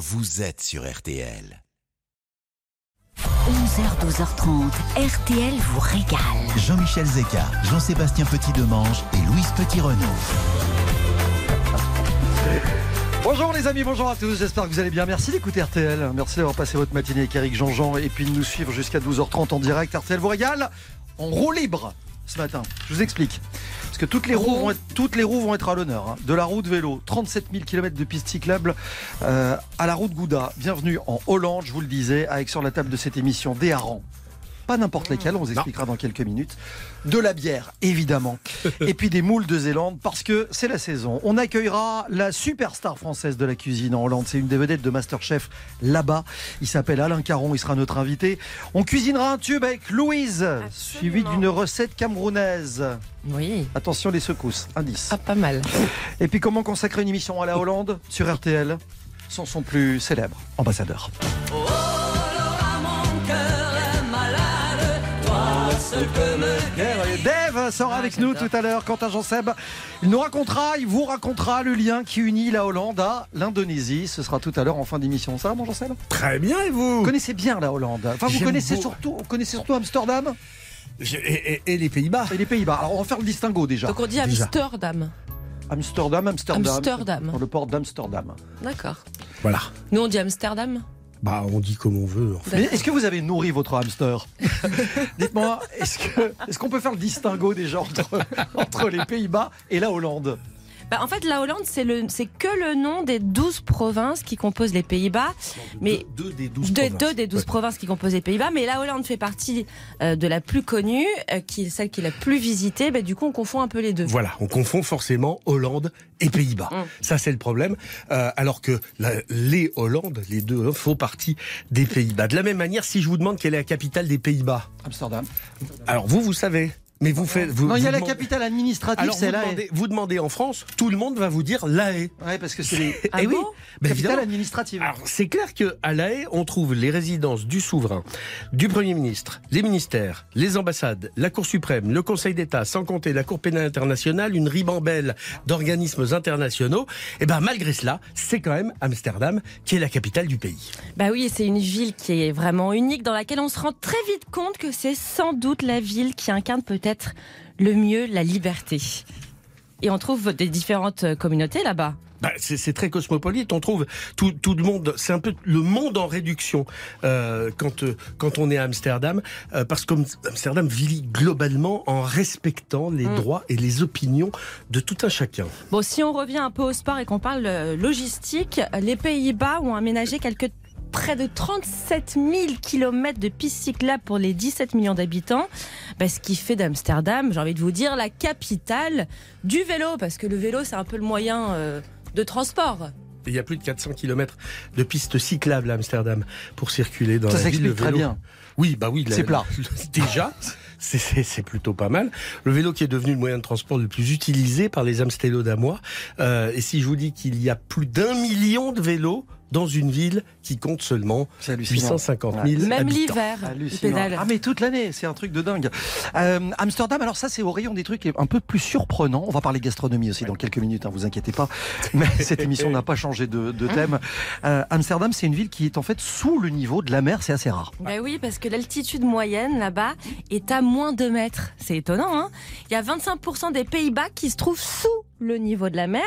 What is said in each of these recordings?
vous êtes sur RTL. 11h, 12h30, RTL vous régale. Jean-Michel Zeka, Jean-Sébastien Petit-Demange et Louise Petit-Renaud. Bonjour les amis, bonjour à tous, j'espère que vous allez bien. Merci d'écouter RTL, merci d'avoir passé votre matinée avec Eric Jean-Jean et puis de nous suivre jusqu'à 12h30 en direct. RTL vous régale en roue libre ce matin. Je vous explique. Parce que toutes les roues vont être, toutes les roues vont être à l'honneur. hein. De la route vélo, 37 000 km de piste cyclable euh, à la route Gouda. Bienvenue en Hollande, je vous le disais, avec sur la table de cette émission des harengs. Pas n'importe lesquels, on vous expliquera dans quelques minutes. De la bière, évidemment. Et puis des moules de Zélande, parce que c'est la saison. On accueillera la superstar française de la cuisine en Hollande. C'est une des vedettes de Masterchef là-bas. Il s'appelle Alain Caron, il sera notre invité. On cuisinera un tube avec Louise, suivi d'une recette camerounaise. Oui. Attention les secousses, indice. Ah, pas mal. Et puis comment consacrer une émission à la Hollande sur RTL sans son plus célèbre ambassadeur? Dave sera avec nous tout à l'heure. Quentin Jean Seb, il nous racontera, il vous racontera le lien qui unit la Hollande à l'Indonésie. Ce sera tout à l'heure en fin d'émission. Ça va, mon Jean Seb Très bien, et vous? Vous connaissez bien la Hollande. Enfin, vous connaissez beau- surtout, vous connaissez surtout Amsterdam? Et, et- et les Pays-Bas et les Pays-Bas. Alors, on va faire le distinguo déjà. Donc on dit Déjà. Amsterdam. Amsterdam, Amsterdam. Amsterdam. Dans le port d'Amsterdam. D'accord. Voilà. Nous on dit Amsterdam. Bah, on dit comme on veut. en fait. Est-ce que vous avez nourri votre hamster Dites-moi, est-ce qu'on peut faire le distinguo déjà entre, entre les Pays-Bas et la Hollande? Bah, en fait, la Hollande, c'est que le nom des 12 provinces qui composent les Pays-Bas. Mais deux, deux des 12 deux, provinces. deux des 12 Ouais. provinces qui composent les Pays-Bas, mais la Hollande fait partie euh, de la plus connue, euh, qui est celle qui est la plus visitée. Bah, du coup, on confond un peu les deux. Voilà, on confond forcément Hollande et Pays-Bas. Mm. Ça, c'est le problème. Euh, alors que la- les Hollandes, les deux, hein, font partie des Pays-Bas. De la même manière, si je vous demande quelle est la capitale des Pays-Bas, Amsterdam. alors vous, vous savez. Mais vous faites. Vous, Non, il y a la demandez- capitale administrative, Alors vous c'est la demandez, vous demandez en France, tout le monde va vous dire La Haye. Ouais, parce que c'est les Ah Eh oui, bon ben capitales évidemment. administratives. Alors, c'est clair que à La Haye, on trouve les résidences du souverain, du Premier ministre, les ministères, les ambassades, la Cour suprême, le Conseil d'État, sans compter la Cour pénale internationale, une ribambelle d'organismes internationaux. Et ben, malgré cela, c'est quand même Amsterdam qui est la capitale du pays. Bah oui, c'est une ville qui est vraiment unique, dans laquelle on se rend très vite compte que c'est sans doute la ville qui incarne peut-être le mieux la liberté. Et on trouve des différentes communautés là-bas. Bah, c'est c'est très cosmopolite. On trouve tout, tout le monde. C'est un peu le monde en réduction euh, quand euh, quand on est à Amsterdam, euh, parce qu'Amsterdam vit globalement en respectant les Mm. droits et les opinions de tout un chacun. Bon, si on revient un peu au sport et qu'on parle euh, logistique, les Pays-Bas ont aménagé quelques près de 37 000 kilomètres de pistes cyclables pour les 17 millions d'habitants, bah, ce qui fait d'Amsterdam, j'ai envie de vous dire, la capitale du vélo, parce que le vélo, c'est un peu le moyen euh, de transport. Il y a plus de 400 km de pistes cyclables à Amsterdam pour circuler dans Ça la ville. s'explique Le très bien. Oui, bah oui. C'est plat. Déjà, c'est- plutôt pas mal. Le vélo qui est devenu le moyen de transport le plus utilisé par les Amstellodamois. Euh, et si je vous dis qu'il y a plus d'un million de vélos dans une ville qui compte seulement C'est hallucinant. 850 000 Même habitants. l'hiver. Ah mais toute l'année, c'est un truc de dingue. Euh, Amsterdam, alors ça c'est au rayon des trucs un peu plus surprenants. On va parler gastronomie aussi dans quelques minutes, hein, vous inquiétez pas. Mais cette émission n'a pas changé de, de thème. Euh, Amsterdam, c'est une ville qui est en fait sous le niveau de la mer, c'est assez rare. Bah oui, parce que l'altitude moyenne là-bas est à moins 2 mètres. C'est étonnant, hein Il y a 25% des Pays-Bas qui se trouvent sous le niveau de la mer.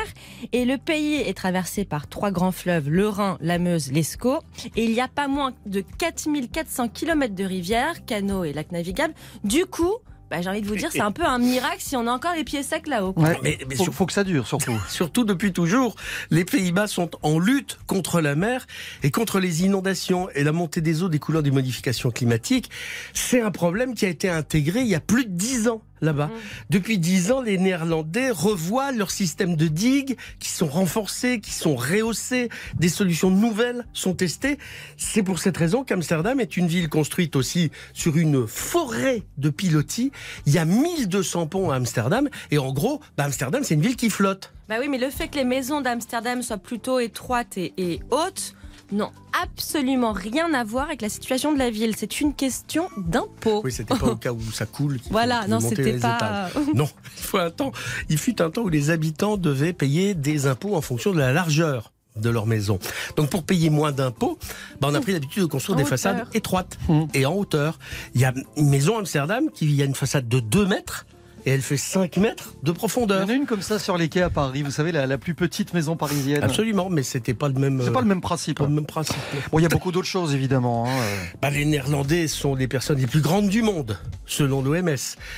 Et le pays est traversé par trois grands fleuves, le Rhin, la Meuse, l'Escaut. Et il y a pas moins de 4400 km de rivières, canaux et lacs navigables. Du coup, bah, j'ai envie de vous dire, c'est un peu un miracle si on a encore les pieds secs là-haut. Ouais, Mais- faut, sur- faut que ça dure surtout. Surtout depuis toujours, les Pays-Bas sont en lutte contre la mer et contre les inondations et la montée des eaux découlant des modifications climatiques. C'est un problème qui a été intégré il y a plus de dix ans là-bas. Depuis dix ans, les Néerlandais revoient leur système de digues qui sont renforcés, qui sont rehaussés, des solutions nouvelles sont testées. C'est pour cette raison qu'Amsterdam est une ville construite aussi sur une forêt de pilotis. Il y a 1200 ponts à Amsterdam et en gros, bah, Amsterdam c'est une ville qui flotte. Bah oui, mais le fait que les maisons d'Amsterdam soient plutôt étroites et, et hautes n'ont absolument rien à voir avec la situation de la ville. C'est une question d'impôt. Oui, c'était pas au cas où ça coule. Voilà, non, c'était pas. étages. Non, il faut un temps. Il fut un temps où les habitants devaient payer des impôts en fonction de la largeur de leur maison. Donc pour payer moins d'impôts, bah, on a pris l'habitude de construire En des façades étroites Mmh. et en hauteur. Il y a une maison à Amsterdam qui il y a une façade de 2 mètres et elle fait 5 mètres de Il y profondeur. en a une comme ça sur les quais à Paris, vous savez, la, la plus petite maison parisienne. Absolument, mais c'était pas le même. C'est euh, pas le même principe. pas le même principe. Bon, il y a beaucoup d'autres choses évidemment. hein, euh. Bah, les Néerlandais sont les personnes les plus grandes du monde, selon l'OMS.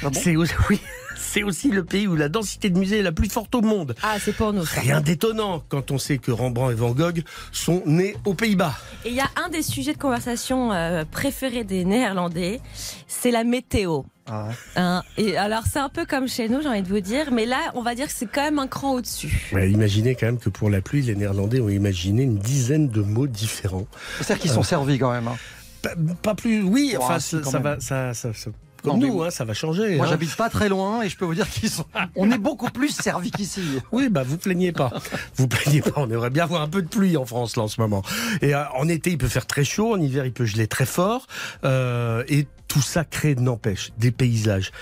Ah bon c'est aussi, oui, c'est aussi le pays où la densité de musées est la plus forte au monde. Ah, c'est pour nous. Rien d'étonnant quand on sait que Rembrandt et Van Gogh sont nés aux Pays-Bas. Et il y a un des sujets de conversation euh, préférés des Néerlandais, c'est la météo. Ah ouais. Hein, et alors c'est un peu comme chez nous, j'ai envie de vous dire, mais là on va dire que c'est quand même un cran au-dessus. Ouais, imaginez quand même que pour la pluie, les Néerlandais ont imaginé une dizaine de mots différents. C'est-à-dire qu'ils sont servis quand même. hein. Pas, pas plus, oui, Ouais, enfin, ça, va, ça, ça, ça- comme Non, mais nous, hein, ça va changer. Moi, hein. j'habite pas très loin et je peux vous dire qu'ils sont. On est beaucoup plus servis qu'ici. Oui, bah vous plaignez pas. Vous plaignez pas. On aimerait bien avoir un peu de pluie en France là en ce moment. Et euh, en été, il peut faire très chaud. En hiver, il peut geler très fort. Euh, et tout ça crée, n'empêche, des paysages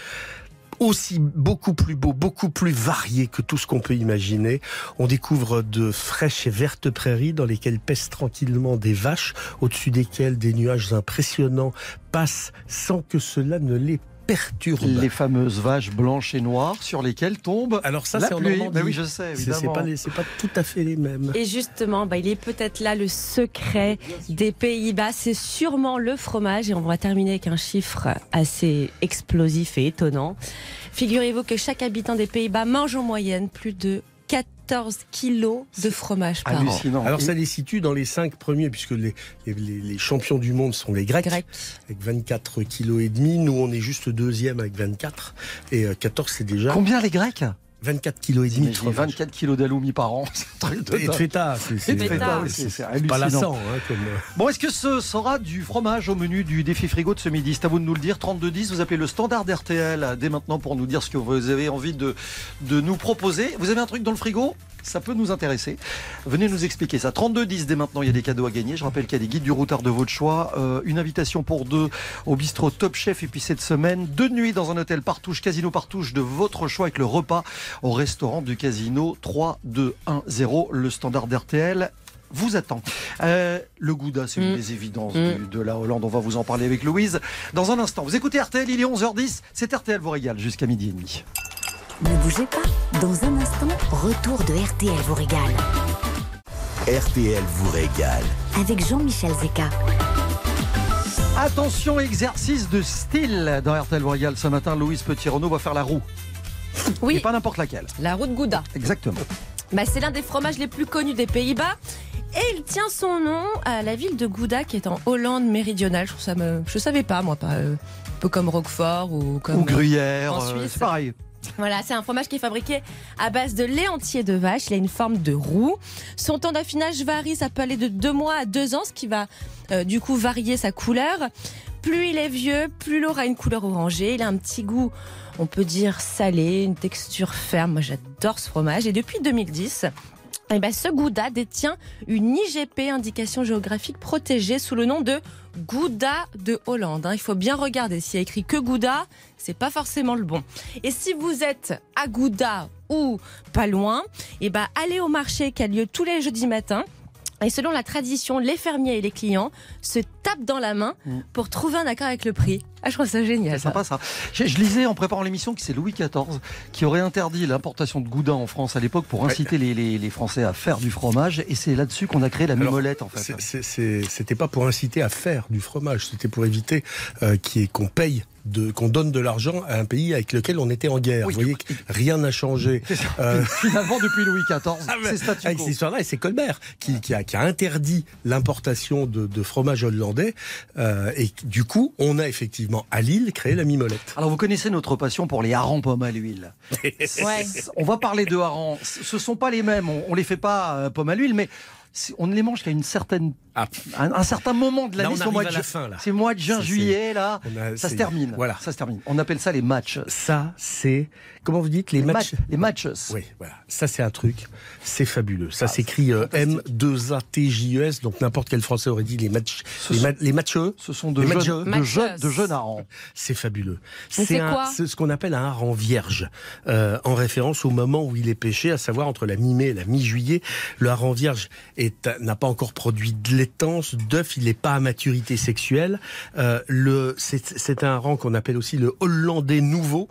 beaucoup plus beaux, beaucoup plus variés que tout ce qu'on peut imaginer. On découvre de fraîches et vertes prairies dans lesquelles pèsent tranquillement des vaches, au-dessus desquelles des nuages impressionnants passent sans que cela ne les perturbe. Les fameuses vaches blanches et noires sur lesquelles tombe Alors ça, c'est en. Normandie. Mais oui, je sais, C'est- pas, les- pas tout à fait les mêmes. Et justement, bah, il est peut-être là le secret des Pays-Bas, c'est sûrement le fromage. Et on va terminer avec un chiffre assez explosif et étonnant. Figurez-vous que chaque habitant des Pays-Bas mange en moyenne plus de 14 kilos de fromage par an. Hallucinant. Alors ça les situe dans les cinq premiers puisque les, les, les- les champions du monde sont les Grecs Grec. avec 24 kilos et demi. Nous on est juste deuxième avec 24 et euh, 14 c'est déjà Combien les Grecs? 24 kilos et demi de J'ai fromage. 24 kilos d'aloumi par an. C'est un truc de Et feta, c'est- pas hallucinant. lassant hein, comme. euh, Bon, est-ce que ce sera du fromage au menu du défi frigo de ce midi C'est à vous de nous le dire. 3210, vous appelez le standard RTL dès maintenant pour nous dire ce que vous avez envie de, de nous proposer. Vous avez un truc dans le frigo? Ça peut nous intéresser. Venez nous expliquer ça. 3210 dès maintenant, il y a des cadeaux à gagner. Je rappelle qu'il y a des guides du routard de votre choix, euh, une invitation pour deux au bistrot Top Chef et puis cette semaine, deux nuits dans un hôtel Partouche, Casino Partouche de votre choix avec le repas au restaurant du Casino 3210, le standard d'RTL vous attend. Euh, le Gouda, c'est une Mm. des évidences Mm. du- de la Hollande. On va vous en parler avec Louise dans un instant. Vous écoutez RTL, il est 11h10. C'est RTL vous régale jusqu'à midi et demi. Ne bougez pas. Dans un instant, retour de RTL vous régale. RTL vous régale. Avec Jean-Michel Zeka. Attention, exercice de style dans RTL vous régale. Ce matin, Louise Petit-Renaud va faire la roue. Et Oui, pas n'importe laquelle. la route Gouda. Exactement. Bah, c'est l'un des fromages les plus connus des Pays-Bas. Et il tient son nom à la ville de Gouda qui est en Hollande méridionale. Je me... Je savais pas, moi, pas, euh, un peu comme Roquefort ou comme. Ou gruyère, en euh, Suisse. c'est pareil. Voilà, c'est un fromage qui est fabriqué à base de lait entier de vache. Il a une forme de roue. Son temps d'affinage varie, ça peut aller de deux mois à deux ans, ce qui va euh, du coup varier sa couleur. Plus il est vieux, plus il aura une couleur orangée. Il a un petit goût, on peut dire salé, une texture ferme. Moi, j'adore ce fromage. Et depuis 2010, eh ben, ce Gouda détient une IGP, indication géographique protégée, sous le nom de Gouda de Hollande. hein. Il faut bien regarder. S'il y a écrit que Gouda, c'est pas forcément le bon. Et si vous êtes à Gouda ou pas loin, eh ben, allez au marché qui a lieu tous les jeudis matins. Et selon la tradition, les fermiers et les clients se tapent dans la main Mm. pour trouver un accord avec le prix. Ah, je trouve ça génial. C'est sympa ça. Je, je lisais en préparant l'émission que c'est Louis XIV qui aurait interdit l'importation de Gouda en France à l'époque pour inciter les, les- les Français à faire du fromage. Et c'est là-dessus qu'on a créé la mimolette en fait. C'était pas pour inciter à faire du fromage, c'était pour éviter euh, qu'on paye. De- Qu'on donne de l'argent à un pays avec lequel on était en guerre. Oui, Vous voyez que rien n'a changé. Euh, Finalement, depuis Louis XIV, Ah, c'est statu avec quo. cette histoire-là, et c'est Colbert qui, qui a, qui a interdit l'importation de, de fromage hollandais. euh, et du coup, on a effectivement à Lille créé la mimolette. Alors vous connaissez notre passion pour les harengs pommes à l'huile. Ouais. On va parler de harengs. Ce sont pas les mêmes. On, on les fait pas euh, pommes à l'huile, mais on ne les mange qu'à une certaine Ah, un, un certain moment de l'année, c'est au mois de à la fin, là. C'est le mois de juin, Ça, c'est- juillet, là. a- ça se termine. voilà. Ça se termine. On appelle ça les matchs. ça, c'est. Comment vous dites Les, Les matchs. Les matchs. Oui, voilà. Ça, c'est un truc. C'est fabuleux. Ça Ah, s'écrit euh, fantastique. M2ATJES. Donc, n'importe quel français aurait dit les matchs. Ce Les, sont- ma- les matcheux. Ce sont de Les jeunes, matcheux. de jeunes, de jeunes harengs. C'est fabuleux. C'est un- quoi c'est ce qu'on appelle un hareng vierge, euh, en référence au moment où il est pêché, à savoir entre la mi-mai et la mi-juillet. Le hareng vierge n'a pas encore produit de laitance, d'œuf, il n'est pas à maturité sexuelle. Euh, le, c'est, c'est un hareng qu'on appelle aussi le hollandais nouveau.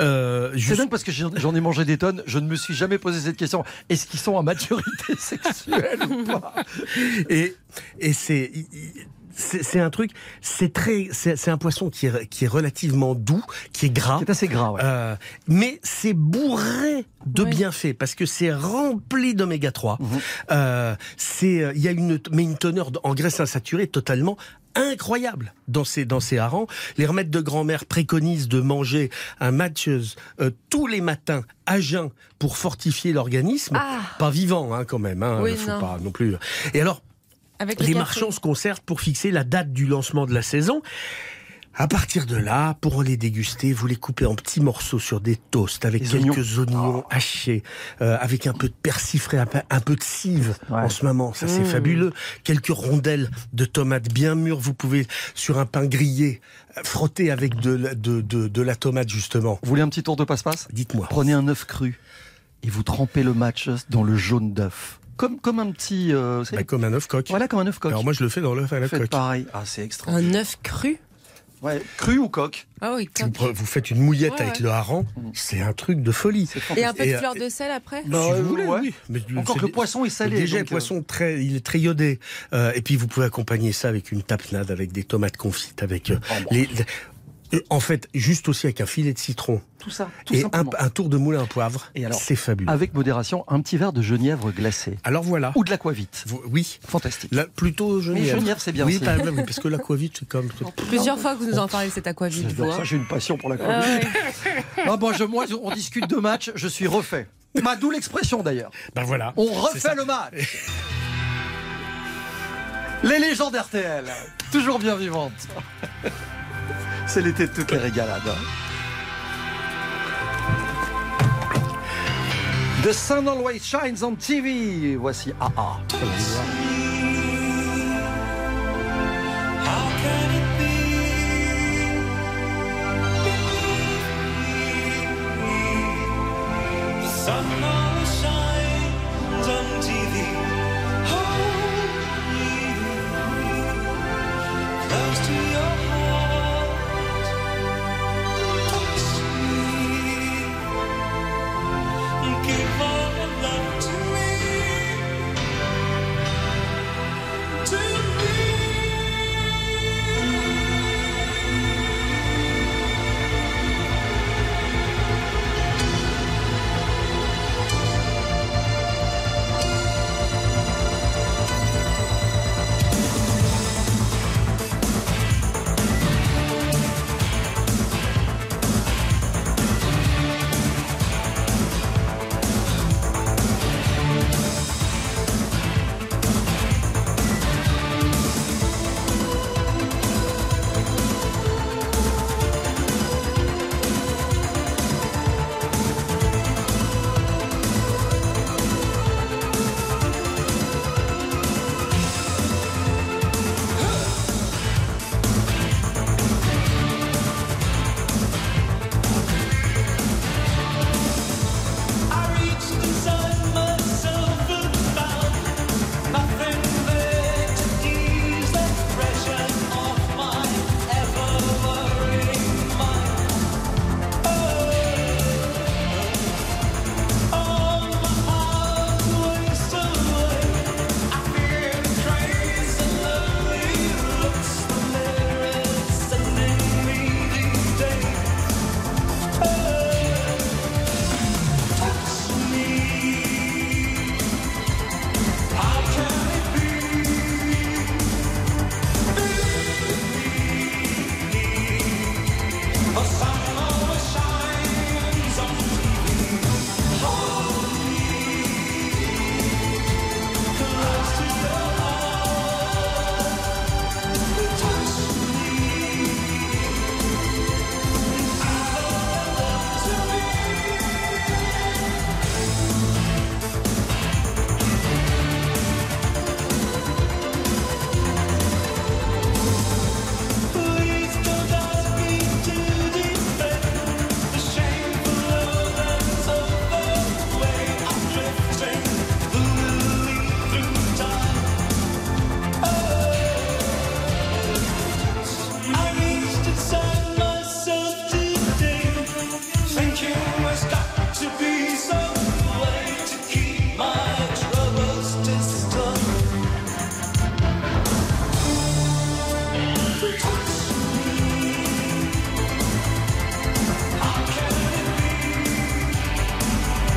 Euh, C'est juste- dingue parce que j'en j'en ai mangé des tonnes. Je ne me suis jamais posé cette question. Est-ce qu'ils sont à maturité sexuelle ou pas? Et, et c'est c'est c'est un truc, c'est très, c'est c'est un poisson qui est, qui est relativement doux, qui est gras. C'est assez gras, ouais. Euh, mais c'est bourré de Oui. bienfaits parce que c'est rempli d'oméga 3. Mhm. Euh, c'est euh, il y a une mais une teneur en graisse insaturée totalement incroyable dans ces dans ces harengs. Les remèdes de grand-mère préconisent de manger un matcheuse euh, tous les matins à jeun pour fortifier l'organisme, Ah. pas vivant hein, quand même. Hein, Oui, faut non. pas non plus. Et alors Avec les marchands se concertent pour fixer la date du lancement de la saison. À partir de là, pour les déguster, vous les coupez en petits morceaux sur des toasts avec Les quelques oignons, hachés, euh, avec un peu de persil frais, un peu, un peu de cive Ouais. en ce moment. Ça, c'est Mmh. fabuleux. Quelques rondelles de tomates bien mûres. Vous pouvez, sur un pain grillé, euh, frotter avec de, la- de, de, de la tomate, justement. Vous voulez un petit tour de passe-passe? Dites-moi. Prenez un œuf cru et vous trempez le match dans le jaune d'œuf. Comme, comme un petit. euh, vous savez, Bah, comme un œuf coq. voilà, comme un œuf coq. Alors moi, je le fais dans l'œuf à la Faites coque. pareil. Ah, c'est extraordinaire. Un œuf cru Ouais, cru ou coq Ah oui, Vous, coq. pre- vous faites une mouillette Ouais, avec ouais. le hareng, c'est un truc de folie. C'est Et un peu de euh, fleur de sel après si Bah, vous voulez, ouais. oui. Mais Encore que le poisson est salé. Déjà, le donc, euh, poisson très, il est très iodé. Euh, et puis vous pouvez accompagner ça avec une tapenade, avec des tomates confites, avec euh, Oh, bon. les, les- euh, en fait, juste aussi avec un filet de citron Tout ça, tout et un, tour de moulin à poivre. Et alors, c'est fabuleux. Avec modération, un petit verre de genièvre glacé. Alors voilà. Ou de l'aquavite. Oui. Fantastique. Plutôt Genièvre. Genièvre, c'est bien Oui, aussi. pas- oui, parce que l'aquavite, c'est comme. Plusieurs fois que vous nous en parlez de cet aquavite, ça, j'ai une passion pour Ah l'aquavite. ouais. Ah, bon, je, moi, on discute de match, je suis refait. Bah, D'où l'expression d'ailleurs. Ben voilà. On refait le match. Les légendes RTL, toujours bien vivantes. C'est l'été de toutes les régalades. The sun always shines on TV. Voici AA.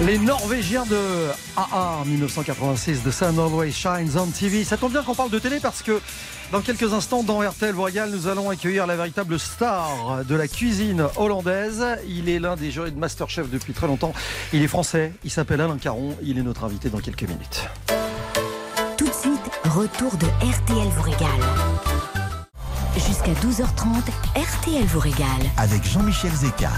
Les Norvégiens de AA 1986 de Sun Always Shines on TV. Ça tombe bien qu'on parle de télé parce que dans quelques instants, dans RTL Royal, nous allons accueillir la véritable star de la cuisine hollandaise. Il est l'un des jurys de Masterchef depuis très longtemps. Il est français, il s'appelle Alain Caron. Il est notre invité dans quelques minutes. Tout de suite, retour de RTL vous régale. Jusqu'à 12h30, RTL vous régale. Avec Jean-Michel Zeka.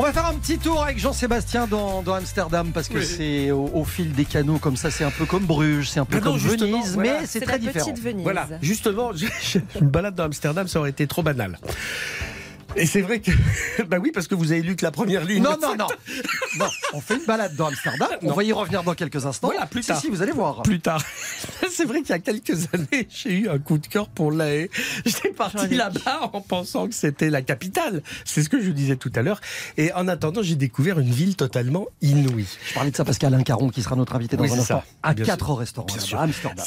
On va faire un petit tour avec Jean-Sébastien dans, dans Amsterdam parce que Oui. c'est au, au fil des canaux comme ça. C'est un peu comme Bruges, c'est un peu Ah non, comme Venise, voilà. mais c'est C'est très la différent. petite Venise. Voilà, justement, une balade dans Amsterdam, ça aurait été trop banal. Et c'est vrai que. Bah oui, parce que vous avez lu que la première ligne. Non, non, non. Non, on fait une balade dans Amsterdam. On Non. va y revenir dans quelques instants. Voilà, plus Si, tard. Si, vous allez voir. Plus tard. C'est vrai qu'il y a quelques années, j'ai eu un coup de cœur pour La Haye. J'étais parti là-bas en pensant que c'était la capitale. C'est ce que je vous disais tout à l'heure. Et en attendant, j'ai découvert une ville totalement inouïe. Je parlais de ça parce qu'Alain Caron, qui sera notre invité dans Oui, un instant, Bien quatre sûr. restaurants à Amsterdam.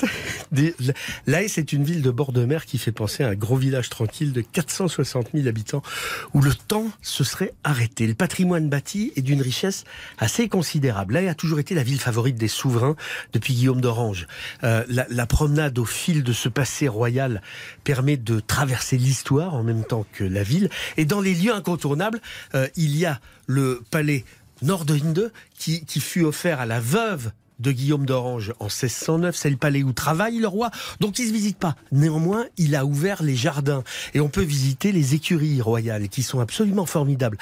La Haye, c'est une ville de bord de mer qui fait penser à un gros village tranquille de 460 000 habitants où le temps se serait arrêté. Le patrimoine bâti est d'une richesse assez considérable. Haye a toujours été la ville favorite des souverains depuis Guillaume d'Orange. Euh, la, promenade au fil de ce passé royal permet de traverser l'histoire en même temps que la ville. Et dans les lieux incontournables, euh, il y a le palais Nordhinde qui, qui fut offert à la veuve de Guillaume d'Orange en 1609. C'est le palais où travaille le roi. Donc il se visite pas. Néanmoins, il a ouvert les jardins et on peut visiter les écuries royales qui sont absolument formidables.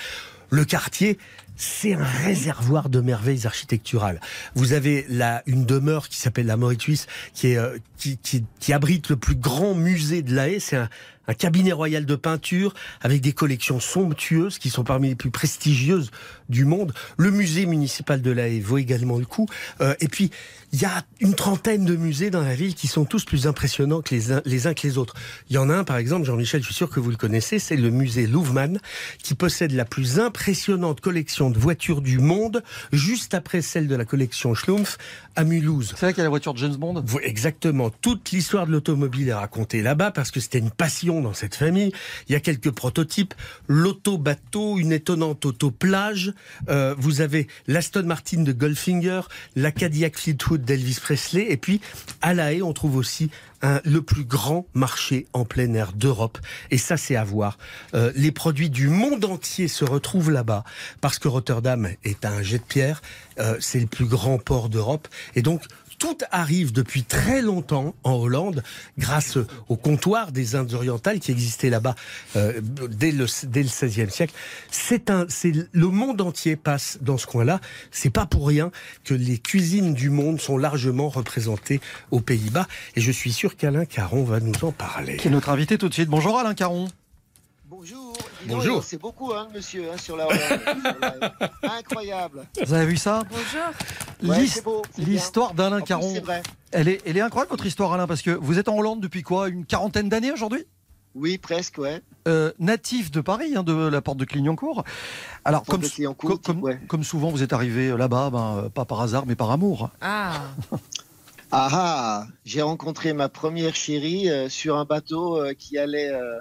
Le quartier, c'est un réservoir de merveilles architecturales. Vous avez là une demeure qui s'appelle la est, euh, qui, abrite le plus grand musée de La Haye. C'est un cabinet royal de peinture avec des collections somptueuses qui sont parmi les plus prestigieuses du monde. Le musée municipal de La Haye vaut également le coup. Euh, et puis, il y a une trentaine de musées dans la ville qui sont tous plus impressionnants que les uns, les uns que les autres. Il y en a un, par exemple, Jean-Michel, je suis sûr que vous le connaissez, c'est le musée Louvman, qui possède la plus impressionnante collection de voitures du monde, juste après celle de la collection Schlumpf à Mulhouse. C'est là qu'il y a la voiture de James Bond? Exactement. Toute l'histoire de l'automobile est racontée là-bas parce que c'était une passion dans cette famille. Il y a quelques prototypes. L'auto-bateau, une étonnante auto-plage. Euh, vous avez l'Aston Martin de Goldfinger, la Cadillac Fleetwood d'Elvis Presley. Et puis, à La Haye, on trouve aussi le plus grand marché en plein air d'Europe. Et ça, c'est à voir. Euh, les produits du monde entier se retrouvent là-bas parce que Rotterdam est un jet de pierre. Euh, c'est le plus grand port d'Europe. Et donc, tout arrive depuis très longtemps en Hollande grâce au comptoir des Indes orientales qui existait là-bas euh, dès le dès le XVIe siècle. C'est un c'est le monde entier passe dans ce coin-là. C'est pas pour rien que les cuisines du monde sont largement représentées aux Pays-Bas et je suis sûr qu'Alain Caron va nous en parler. Qui est notre invité tout de suite. Bonjour Alain Caron. Bonjour. Dis Bonjour. C'est beaucoup, hein, monsieur, hein, sur la Hollande. Incroyable. Vous avez vu ça Bonjour. Ouais. L'histoire d'Alain plus, Caron, C'est vrai. elle est, elle est incroyable votre histoire Alain, parce que vous êtes en Hollande depuis quoi Une quarantaine d'années aujourd'hui? Oui, presque, ouais. Euh, natif de Paris, hein, de la porte de Clignancourt. Alors, comme, de Clignancourt, comme, comme- ouais. comme souvent, vous êtes arrivé là-bas, ben, euh, pas par hasard, mais par amour. Ah, Ah ah, j'ai rencontré ma première chérie euh, sur un bateau euh, qui allait euh,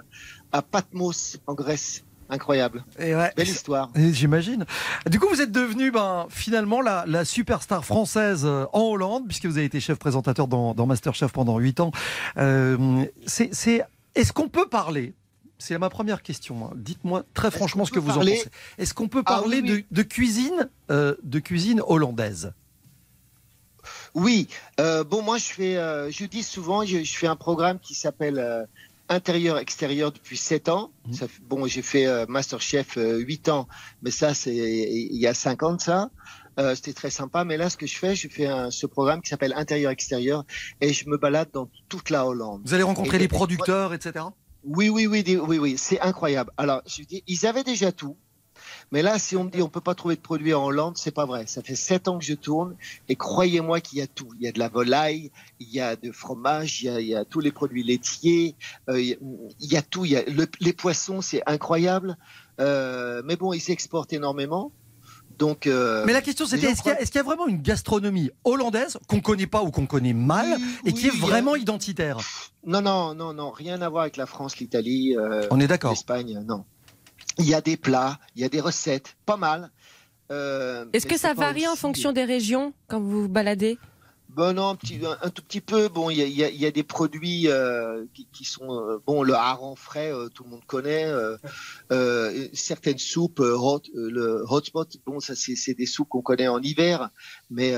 à Patmos, en Grèce. Incroyable. Et ouais, Belle histoire. J'imagine. Du coup, vous êtes devenu ben, finalement la, la superstar française euh, en Hollande, puisque vous avez été chef présentateur dans, dans Masterchef pendant 8 ans. Euh, c'est, est-ce qu'on peut parler c'est ma première question. hein. Dites-moi très franchement ce que vous en pensez. Est-ce qu'on peut Ah parler oui, oui. De, de cuisine, euh, de cuisine hollandaise? Oui, euh, bon, moi, je fais, je dis souvent, je, je fais un programme qui s'appelle Intérieur-Extérieur depuis 7 ans. Mhm. Ça bon, j'ai fait euh, Masterchef euh, 8 ans, mais ça, c'est il y a 5 ans de ça. Euh, C'était très sympa, mais là, ce que je fais, je fais un- ce programme qui s'appelle Intérieur-Extérieur et je me balade dans toute la Hollande. Vous allez rencontrer Et- les producteurs, etc. Oui, oui, oui, des- oui, oui, c'est incroyable. Alors, je dis, ils avaient déjà tout. Mais là, si on me dit on peut pas trouver de produits en Hollande, c'est pas vrai. Ça fait sept ans que je tourne et croyez-moi qu'il y a tout. Il y a de la volaille, il y a de fromage, il y a, il y a tous les produits laitiers, euh, il, y a, il y a tout. Il y a le- les poissons, c'est incroyable. Euh, mais bon, ils s'exportent énormément. Donc, euh, Mais la question c'était est-ce qu'il y, a- y vraiment une gastronomie hollandaise qu'on connaît pas ou qu'on connaît mal Oui, et qui oui, est a- vraiment identitaire? Non, non, non, non, rien à voir avec la France, l'Italie. euh, On est d'accord. L'Espagne, non. Il y a des plats, il y a des recettes, pas mal. Euh, Est-ce que ça varie en fonction des régions quand vous vous baladez? Bon, non, un, petit, un, un tout petit peu. Bon, il y a, il y a- il y a des produits euh, qui, qui sont euh, bon. Le hareng frais, euh, tout le monde connaît. certaines soupes, hot, le hotspot. Bon, ça c'est c'est des soupes qu'on connaît en hiver, mais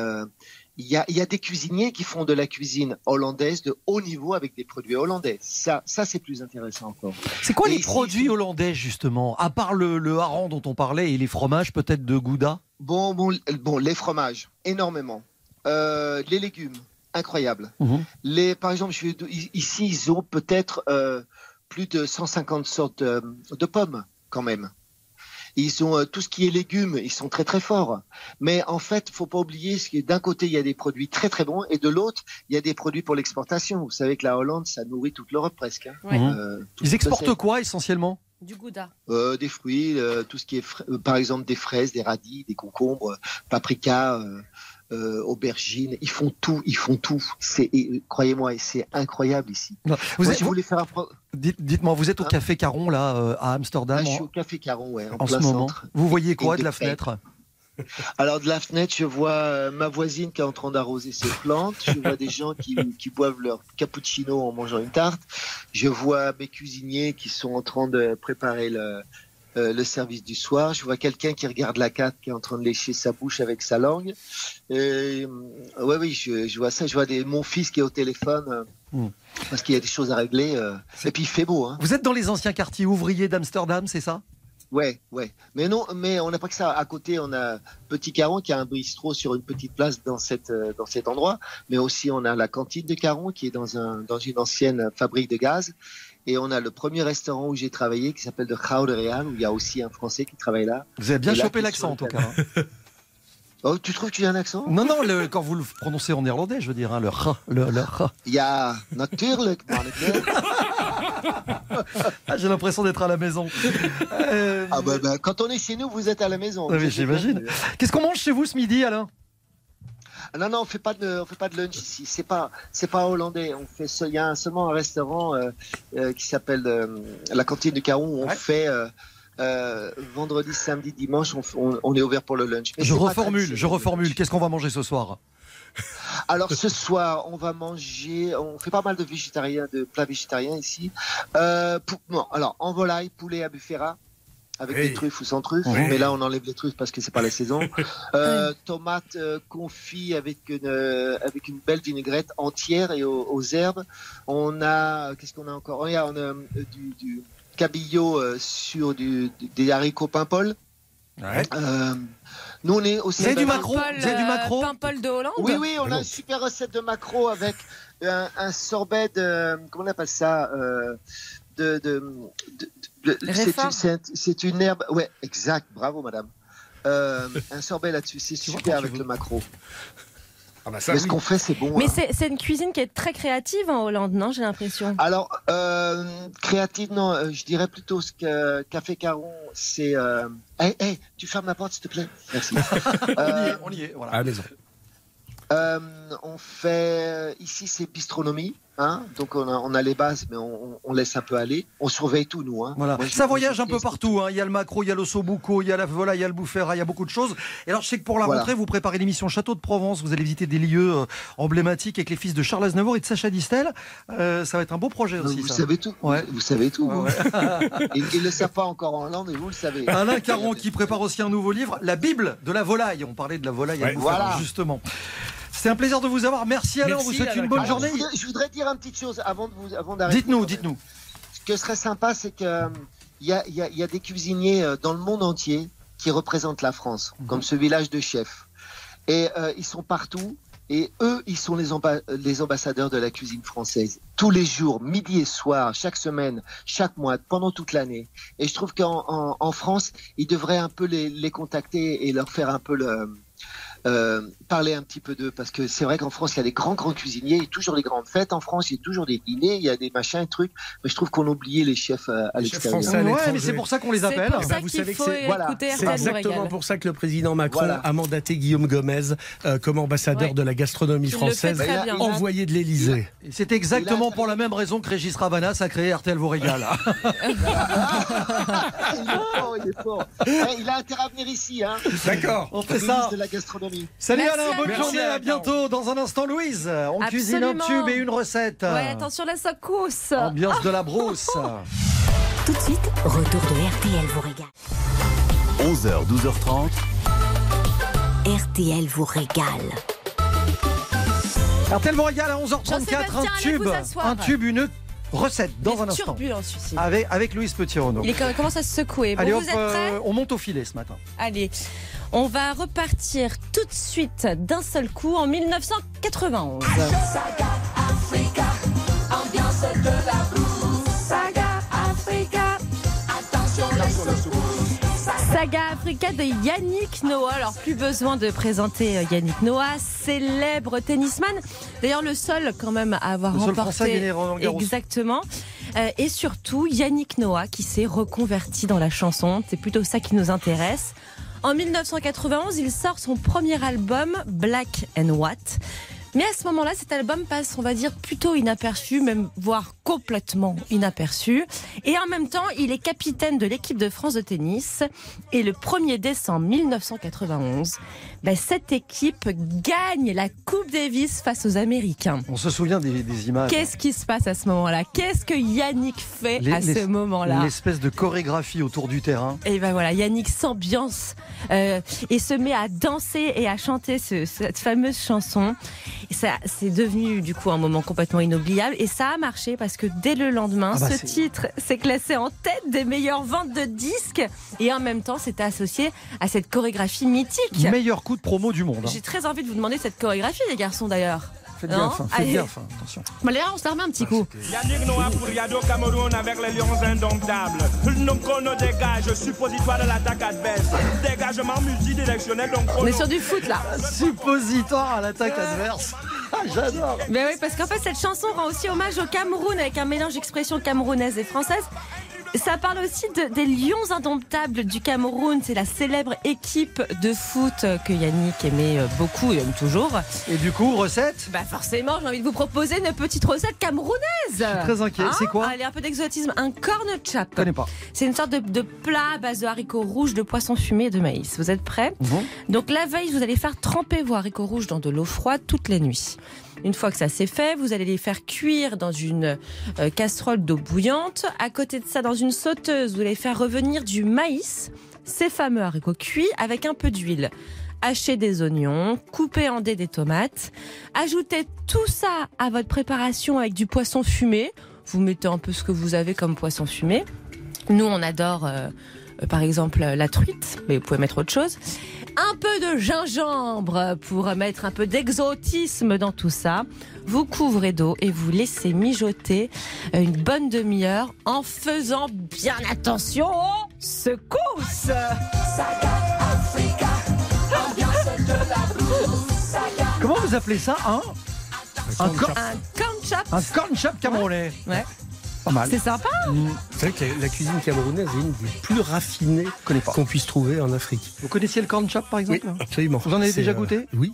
il y a, il y a des cuisiniers qui font de la cuisine hollandaise de haut niveau avec des produits hollandais. Ça, ça c'est plus intéressant encore. C'est quoi Et les produits hollandais justement? À part le, le hareng dont on parlait et les fromages peut-être de Gouda? Bon, bon, bon, les fromages, énormément. Euh, les légumes, incroyable. Mhm. Les, par exemple, je ici, ils ont peut-être euh, plus de 150 sortes euh, de pommes, quand même. Ils ont euh, tout ce qui est légumes, ils sont très très forts. Mais en fait, faut pas oublier ce que d'un côté il y a des produits très très bons et de l'autre il y a des produits pour l'exportation. Vous savez que la Hollande, ça nourrit toute l'Europe presque. hein. Ouais. Euh, tout Ils exportent quoi essentiellement? Du gouda. Euh, des fruits, euh, tout ce qui est, fra- euh, par exemple, des fraises, des radis, des concombres, euh, paprika, euh, aubergines. Ils font tout, ils font tout. C'est, croyez-moi, c'est incroyable ici. Non, Vous Moi, êtes- je voulais faire un. pro- Dites-moi, vous êtes au Hein Café Caron là euh, à Amsterdam Là, je suis au Café Caron, ouais, en, en ce moment. centre. Vous voyez quoi de de la fenêtre? Alors de la fenêtre, je vois euh, ma voisine qui est en train d'arroser ses plantes. Je vois des gens qui, qui boivent leur cappuccino en mangeant une tarte. Je vois mes cuisiniers qui sont en train de préparer le, euh, le service du soir. Je vois quelqu'un qui regarde la carte, qui est en train de lécher sa bouche avec sa langue. Euh, ouais, oui, je, je vois ça. Je vois des, mon fils qui est au téléphone euh, Hmm. parce qu'il y a des choses à régler. euh. Et puis il fait beau, hein. Vous êtes dans les anciens quartiers ouvriers d'Amsterdam, c'est ça? Ouais, ouais. Mais non, mais on n'a pas que ça. À côté, on a Petit Caron qui a un bistrot sur une petite place dans cette dans cet endroit. Mais aussi, on a la cantine de Caron qui est dans un dans une ancienne fabrique de gaz. Et on a le premier restaurant où j'ai travaillé qui s'appelle de Gouden Real où il y a aussi un Français qui travaille là. Vous avez bien là, chopé l'accent en tout le cas. hein. Oh, tu trouves que tu as un accent? Non, non, le- quand vous le prononcez en néerlandais, je veux dire, hein, le ra, le, le ra. Il y a natuurlijk. Ah, J'ai l'impression d'être à la maison. Euh, Ah bah, bah, quand on est chez nous, vous êtes à la maison. Ah j'imagine. Qu'est-ce qu'on mange chez vous ce midi, Alain? Ah Non, non, on fait pas de, on fait pas de lunch ici. C'est pas, c'est pas hollandais. On fait, il y a un- seulement un restaurant euh, euh, qui s'appelle euh, la cantine de Caron. Où on Ouais. fait euh, euh, vendredi, samedi, dimanche. On, f- on- on est ouvert pour le lunch. Mais Je reformule, je reformule. Qu'est-ce qu'on va manger ce soir? Alors ce soir, on va manger. On fait pas mal de végétariens, de plats végétariens ici. Euh, alors en volaille, poulet à buffera. Avec des truffes ou sans truffes, mais là on enlève les truffes parce que c'est pas la saison. Euh, tomates euh, confit avec une euh, avec une belle vinaigrette entière et aux, aux herbes. On a qu'est-ce qu'on a encore? On a, on a euh, du, du cabillaud euh, sur du, des haricots paimpol. Ouais. Euh, nous on est aussi. Vous avez du macro? Avez du macro? de Hollande? Oui, oui, on a non. une super recette de macro avec un, un sorbet de. Comment on appelle ça euh, de, de, de- de- Les c'est une- herbe. Ouais, exact. Bravo, madame. Euh, un sorbet là-dessus, c'est super avec veux. le macro. Ah bah ça, Mais oui. ce qu'on fait, c'est bon. Mais hein. c'est une cuisine qui est très créative en Hollande, non J'ai l'impression. Alors, euh, créative, non, euh, je dirais plutôt ce que Café Caron, c'est. Euh... Hey, hey, tu fermes la porte, s'il te plaît. Merci. On y est, on y est, voilà. à la maison. Euh, on fait ici c'est bistronomie, hein. Donc on a, on a les bases, mais on, laisse un peu aller. On surveille tout nous, hein. Voilà. Moi, je- Ça voyage un peu partout. hein. Il y a le macro, il y a l'ossobuco, il y a la volaille, il y a le bouffera, il y a beaucoup de choses. Et alors, je sais que pour la Voilà. rentrée, vous préparez l'émission Château de Provence. Vous allez visiter des lieux euh, emblématiques avec les fils de Charles Aznavour et de Sacha Distel. Euh, ça va être un beau projet aussi. vous ça. savez tout. Ouais. Vous, vous savez tout. Ouais, vous. ouais. Ils, ils le savent pas encore en Hollande et vous le savez. Alain Caron qui prépare aussi un nouveau livre, La Bible de la volaille. On parlait de la volaille à Ouais. Bouffera, Voilà. justement. C'est un plaisir de vous avoir. Merci Alain. Merci, on vous souhaite Alain une bonne. Alors, journée. je, voudrais, je voudrais dire une petite chose avant de vous, avant d'arrêter. Dites-nous, dites-nous. Ce que serait sympa, c'est que euh, il y a, il y a- il y a des cuisiniers euh, dans le monde entier qui représentent la France, Mhm. comme ce village de chefs. Et euh, ils sont partout. Et eux, ils sont les, amba- les ambassadeurs de la cuisine française. Tous les jours, midi et soir, chaque semaine, chaque mois, pendant toute l'année. Et je trouve qu'en en, en France, ils devraient un peu les, les contacter et leur faire un peu le, euh, parler un petit peu d'eux parce que c'est vrai qu'en France il y a des grands grands cuisiniers, il y a toujours des grandes fêtes en France, il y a toujours des dîners, il y a des machins, trucs. Mais je trouve qu'on a oublié les chefs euh, à Les chefs l'extérieur. Ouais, mais c'est pour ça qu'on les appelle. pour ça vous savez que c'est- voilà, exactement pour ça que le président Macron Voilà. a mandaté Guillaume Gomez euh, comme ambassadeur Ouais. de la gastronomie Il française, bien. envoyé de l'Élysée. Et C'est exactement là, pour la même raison que Régis Ravanas a créé RTL vous régale. il est fort, il est fort. Ouais, il a intérêt à venir ici, hein. D'accord. On fait Le ça. ministre de la gastronomie. Salut Merci Alain, bonne journée, à bientôt. Dans un instant, Louise, on cuisine un tube et une recette. Ouais, attention la secousse. Ambiance de la brousse. Tout de suite, retour de RTL vous régale. 11h, 12h30. RTL vous régale. RTL vous régale à 11h34, Jean-Sébastien, un tube, un tube, une recette dans un instant. celui-ci. Avec, avec Louise Petit-Renaud. Il commence à se secouer. Bon, Allez vous hop, êtes prêts euh, on monte au filet ce matin. Allez, on va repartir tout de suite d'un seul coup en 1991. Saga Africa. Saga Africa de Yannick Noah. Alors, plus besoin de présenter euh, Yannick Noah, célèbre tennisman. D'ailleurs, le seul, quand même, à avoir Le remporté. Exactement. Euh, et surtout, Yannick Noah qui s'est reconverti dans la chanson. C'est plutôt ça qui nous intéresse. En 1991, il sort son premier album, Black and White. Mais à ce moment-là, cet album passe, on va dire, plutôt inaperçu, même voire complètement inaperçu. Et en même temps, il est capitaine de l'équipe de France de tennis. Et le 1er décembre 1991, ben, cette équipe gagne la Coupe Davis face aux Américains. On se souvient des, des images. Qu'est-ce qui se passe à ce moment-là? Qu'est-ce que Yannick fait Les- à les- ce moment-là? L'espèce de chorégraphie autour du terrain. et ben voilà, Yannick s'ambiance euh, et se met à danser et à chanter ce- cette fameuse chanson. Et ça, c'est devenu du coup un moment complètement inoubliable. Et ça a marché parce que dès le lendemain, Ah bah ce titre s'est classé en tête des meilleures ventes de disques. Et en même temps, c'était associé à cette chorégraphie mythique. Meilleur coup de promo du monde. hein. J'ai très envie de vous demander cette chorégraphie, les garçons d'ailleurs. Faites gaffe, hein, faites Allez. gaffe, hein, attention. Bon, allez, on se la remet un petit coup. Yannick Noah pour Yado Cameroun avec les lions indomptables. Nous chrono dégage, suppositoire de l'attaque adverse. Dégagement multidirectionnel, donc On est sur du foot là. Suppositoire à l'attaque adverse. Ah, J'adore. Mais oui, parce qu'en fait, cette chanson rend aussi hommage au Cameroun avec un mélange d'expressions camerounaises et françaises. Ça parle aussi de- des Lions indomptables du Cameroun. C'est la célèbre équipe de foot que Yannick aimait euh, beaucoup et aime toujours. Et du coup, recette? Bah forcément, j'ai envie de vous proposer une petite recette camerounaise. Très inquiet. C'est quoi? Allez, un peu d'exotisme. Un corn chop. Je connais pas. C'est une sorte de, de plat à base de haricots rouges, de poisson fumé et de maïs. Vous êtes prêts? Mhm. Donc la veille, vous allez faire tremper vos haricots rouges dans de l'eau froide toute la nuit. Une fois que ça c'est fait, vous allez les faire cuire dans une euh, casserole d'eau bouillante. À côté de ça, dans une sauteuse, vous allez faire revenir du maïs, ces fameux haricots cuits, avec un peu d'huile. Hachez des oignons, coupez en dés des tomates, ajoutez tout ça à votre préparation avec du poisson fumé. Vous mettez un peu ce que vous avez comme poisson fumé. Nous, on adore, euh, par exemple, la truite, mais vous pouvez mettre autre chose. Un peu de gingembre pour mettre un peu d'exotisme dans tout ça. Vous couvrez d'eau et vous laissez mijoter euh, une bonne demi-heure en faisant bien attention aux secousses. Comment vous appelez ça Un un, cor- Un corn chop. un corn chop camerounais. Ouais. Pas mal. C'est sympa. C'est vrai que la, cuisine camerounaise est une des plus raffinées qu'on puisse trouver en Afrique. Vous connaissiez le corn chop par exemple? Oui, absolument. Vous en avez déjà euh, goûté? Oui.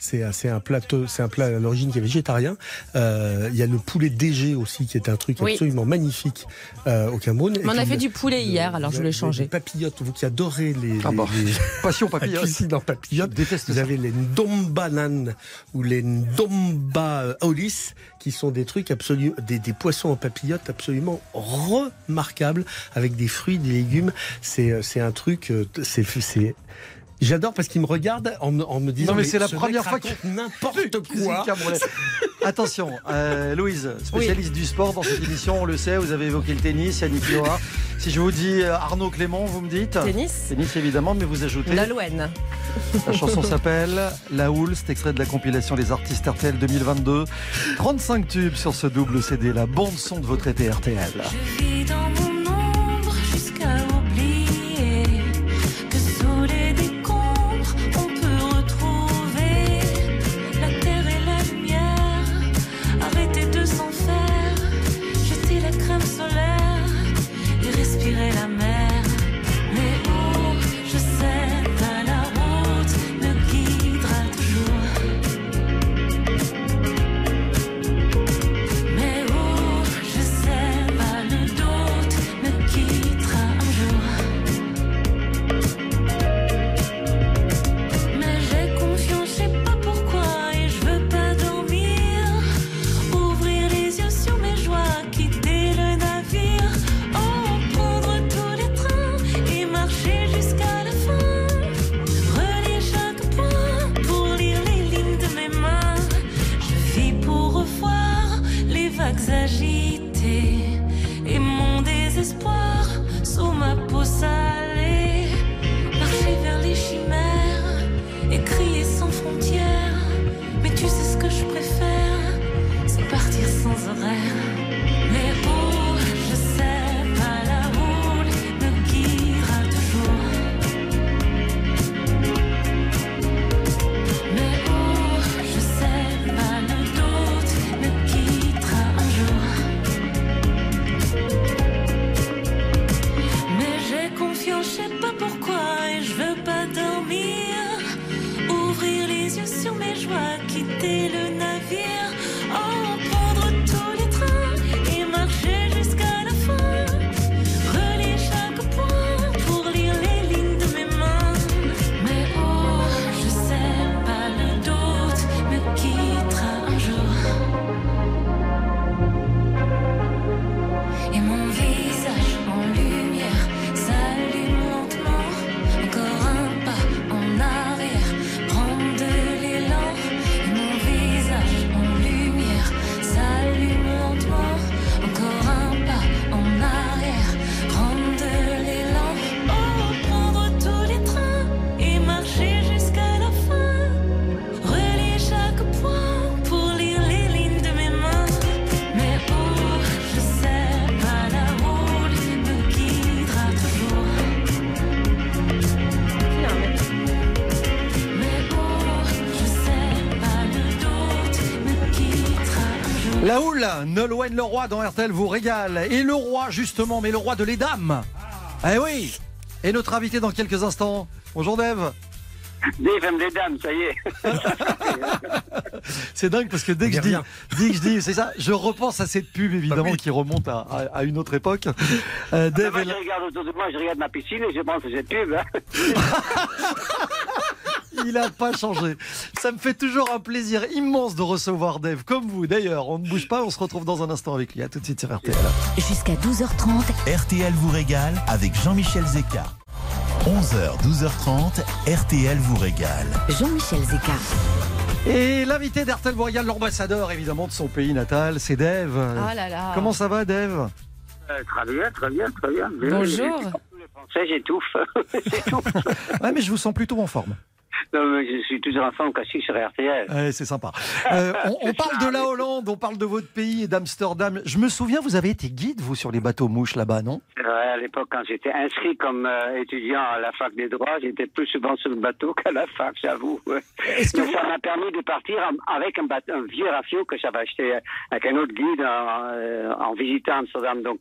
C'est c'est un plateau, c'est un plat à l'origine qui est végétarien. Euh, Il y a le poulet DG aussi qui est un truc Oui. absolument magnifique euh, au Cameroun. Mais on a fait du poulet hier, alors je avez changer. Les papillotes, vous qui adorez les, Ah les- bah, les- Passion papillote. papillotes. déteste Vous ça. avez les ndombanan ou les ndomba euh, olis, qui sont des trucs absolument, des, des poissons en papillotes absolument remarquables, avec des fruits, des légumes. C'est, euh, c'est un truc, euh, c'est, c'est, J'adore parce qu'il me regarde en, me- en me disant Non, mais c'est la ce première fois que- raconte n'importe quoi. Attention, euh, Louise, spécialiste du sport dans cette émission, on le sait, vous avez évoqué le tennis, Yannick Noah. Si je vous dis euh, Arnaud Clément, vous me dites Tennis. Tennis évidemment, mais vous ajoutez. L'Alouen. La chanson s'appelle La Houle, c'est extrait de la compilation des artistes RTL 2022. 35 tubes sur ce double CD, la bande son de votre été RTL. Je vis dans mon Nolwenn le roi dans RTL vous régale. Et le roi, justement, mais le roi de les dames. Eh oui. Et notre invité dans quelques instants. Bonjour Dave. Des femmes, des dames, ça y est. C'est dingue parce que dès que je dis, dès que je dis, c'est ça, je repense à cette pub évidemment qui remonte à, à- à une autre époque. Euh, Dave Moi, est je regarde autour de moi, je regarde ma piscine et je pense que c'est pub. Hein. il a pas changé. Ça me fait toujours un plaisir immense de recevoir Dave, comme vous d'ailleurs. On ne bouge pas, on se retrouve dans un instant avec lui. À tout de suite sur RTL. Jusqu'à 12h30, RTL vous régale avec Jean-Michel Zeka. 11h, 12h30, RTL vous régale. Jean-Michel Zeka. Et l'invité d'RTL vous régale, l'ambassadeur évidemment de son pays natal, c'est Dave. Oh là là. Comment ça va Dave? Euh, très bien, très bien, très bien. Bonjour. Tous les Français, j'étouffe. j'étouffe. Ouais mais je vous sens plutôt en forme. Non, mais je suis toujours forme caché sur RTL. Ouais, c'est sympa. Euh, on, on parle de la Hollande, on parle de votre pays et d'Amsterdam. Je me souviens, vous avez été guide, vous, sur les bateaux mouches là-bas, non? Vrai, à l'époque, quand j'étais inscrit comme euh, étudiant à la fac des droits, j'étais plus souvent sur le bateau qu'à la fac, j'avoue. ouais. Mais vous- ça m'a permis de partir avec un, bateau, un vieux rafio que j'avais acheté euh, avec un autre guide en, euh, en visitant Amsterdam, donc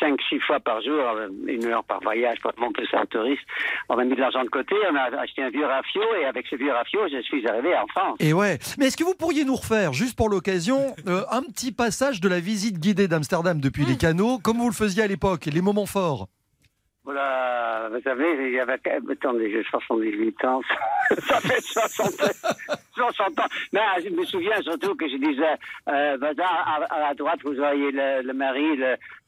5-6 fois par jour, euh, une heure par voyage pour montrer ça aux touristes. On a mis de l'argent de côté, on a acheté un vieux rafio et avec ce vieux rafio, je suis arrivé en France. Et ouais. Mais est-ce que vous pourriez nous refaire, juste pour l'occasion, euh, un petit passage de la visite guidée d'Amsterdam depuis les canaux, comme vous le faisiez à l'époque, les moments forts? Voilà, vous savez, il y avait, attendez, j'ai 78 ans, ça fait 60, 60 ans. Mais ah, je me souviens surtout que je disais, euh, ben, à, à la droite, vous voyez le, le mari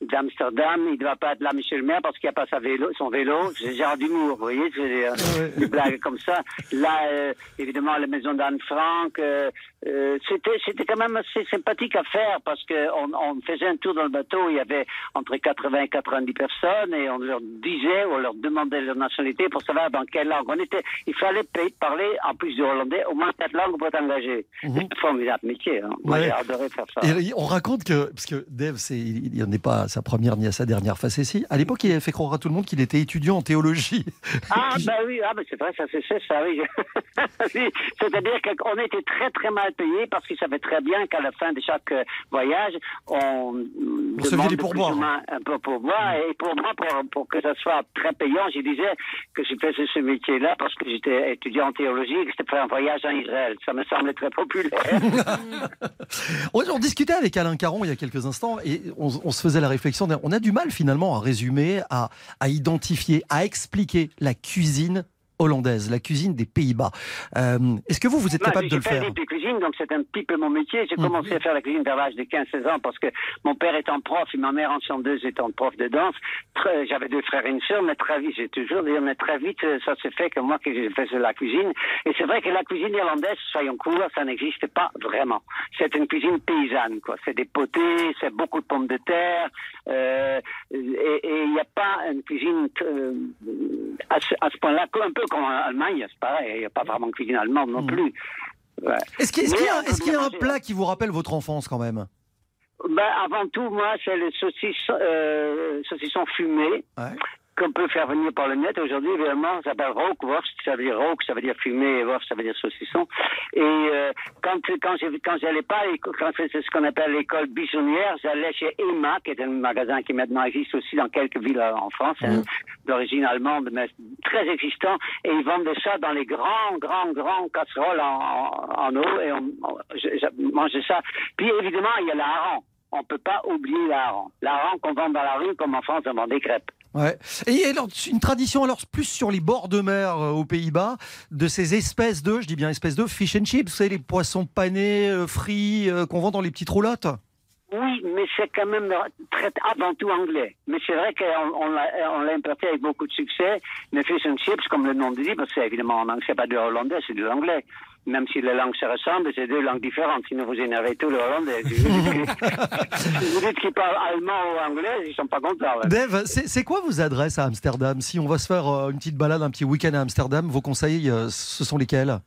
d'Amsterdam, il ne doit pas être là, monsieur le maire, parce qu'il n'y a pas sa vélo, son vélo. C'est genre d'humour, vous voyez, c'est euh, des blagues comme ça. Là, euh, évidemment, la maison d'Anne Frank, euh, euh, c'était, c'était quand même assez sympathique à faire, parce que on, on faisait un tour dans le bateau, il y avait entre 80 et 90 personnes, et on leur disait, on leur demandait leur nationalité pour savoir dans quelle langue. On était, il fallait pa- parler, en plus du hollandais, au moins quatre langues pour être engagé. Mhm. C'est un formidable métier. Hein. Moi, Ouais. j'ai adoré faire ça. Et on raconte que, parce que Dave, c'est, il n'en est pas à sa première ni à sa dernière face ici. À l'époque, il avait fait croire à tout le monde qu'il était étudiant en théologie. Ah, bah oui, ah, bah c'est vrai, ça c'est ça, oui. Oui, C'est-à-dire qu'on était très très mal payés parce qu'ils savaient très bien qu'à la fin de chaque voyage, on se faisait des de pourboires. un peu pourboire. Et pour moi, pour, pour que ça soit très payant, je disais que je faisais ce métier-là parce que j'étais étudiant en théologie et que c'était un voyage en Israël. Ça me semblait très populaire. On, discutait avec Alain Caron il y a quelques instants et on, se faisait la réflexion. On a du mal finalement à résumer, à identifier, à expliquer la cuisine hollandaise, la cuisine des Pays-Bas. Euh, Est-ce que vous, vous êtes Moi, capable de le faire des de cuisine, donc c'est un petit peu mon métier. J'ai Mhm. commencé à faire la cuisine vers l'âge de 15-16 ans parce que mon père étant prof et ma mère en chanteuse étant prof de danse, j'avais deux frères et une sœur, mais très vite, j'ai toujours dit, mais très vite, ça s'est fait que moi que j'ai fait la cuisine. Et c'est vrai que la cuisine irlandaise, soyons courts, ça n'existe pas vraiment. C'est une cuisine paysanne, quoi. C'est des potés, c'est beaucoup de pommes de terre, euh, et et il n'y a pas une cuisine euh, à ce, à ce point-là, un peu comme en Allemagne, c'est pareil, il n'y a pas vraiment de cuisine allemande non Mhm. plus. Ouais. Est-ce qu'il y a, y un plat qui vous rappelle votre enfance quand même? Ben, avant tout, moi, c'est le saucisson, euh, saucisson fumé Ouais. Qu'on peut faire venir par le net. Aujourd'hui, évidemment, ça s'appelle roquewurst, ça veut dire roque, ça veut dire fumé, et wurst, ça veut dire saucisson. Et euh, quand quand quand j'allais pas, quand c'est ce qu'on appelle l'école buissonnière, j'allais chez Emma, qui est un magasin qui maintenant existe aussi dans quelques villes euh, en France, hein, d'origine allemande, mais très existant. Et ils vendaient ça dans les grands, grands, grands casseroles en, en, en eau, et on, on- je, je mangeais ça. Puis évidemment, il y a la. On peut pas oublier la hareng. La hareng qu'on vend dans la rue, comme en France, on vend des crêpes. Ouais. Et alors, une tradition alors plus sur les bords de mer euh, aux Pays-Bas de ces espèces de, je dis bien espèces de fish and chips, vous savez les poissons panés, euh, frits euh, qu'on vend dans les petites roulottes? Oui, mais c'est quand même très, avant tout anglais. Mais c'est vrai qu'on on l'a importé avec beaucoup de succès. Mais fish and chips, comme le nom le dit, parce que évidemment en anglais, c'est pas de hollandais, c'est de l'anglais. Même si les langues se ressemblent, c'est deux langues différentes. Sinon, vous énervez tous les hollandais. Si vous dites qu'ils parlent allemand ou anglais, ils sont pas contents. là. Dave, c'est c'est quoi vos adresses à Amsterdam? Si on va se faire euh, une petite balade, un petit week-end à Amsterdam, vos conseils, euh, ce sont lesquels?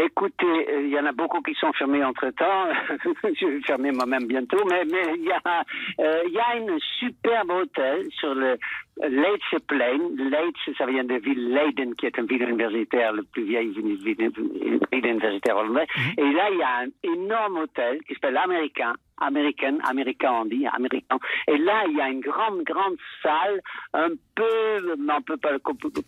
Écoutez, euh, il y en a beaucoup qui sont fermés entre-temps. Je vais fermer moi-même bientôt, mais mais il y a euh, y a une superbe hôtel sur le Leidse Plain. Leidse, ça vient de la ville Leiden, qui est une ville universitaire, la plus vieille ville, universitaire hollandaise. Et là, il y a un énorme hôtel qui s'appelle Américain. Américaine, américain on dit, américain. Et là, il y a une grande, grande salle, un peu, on peut pas le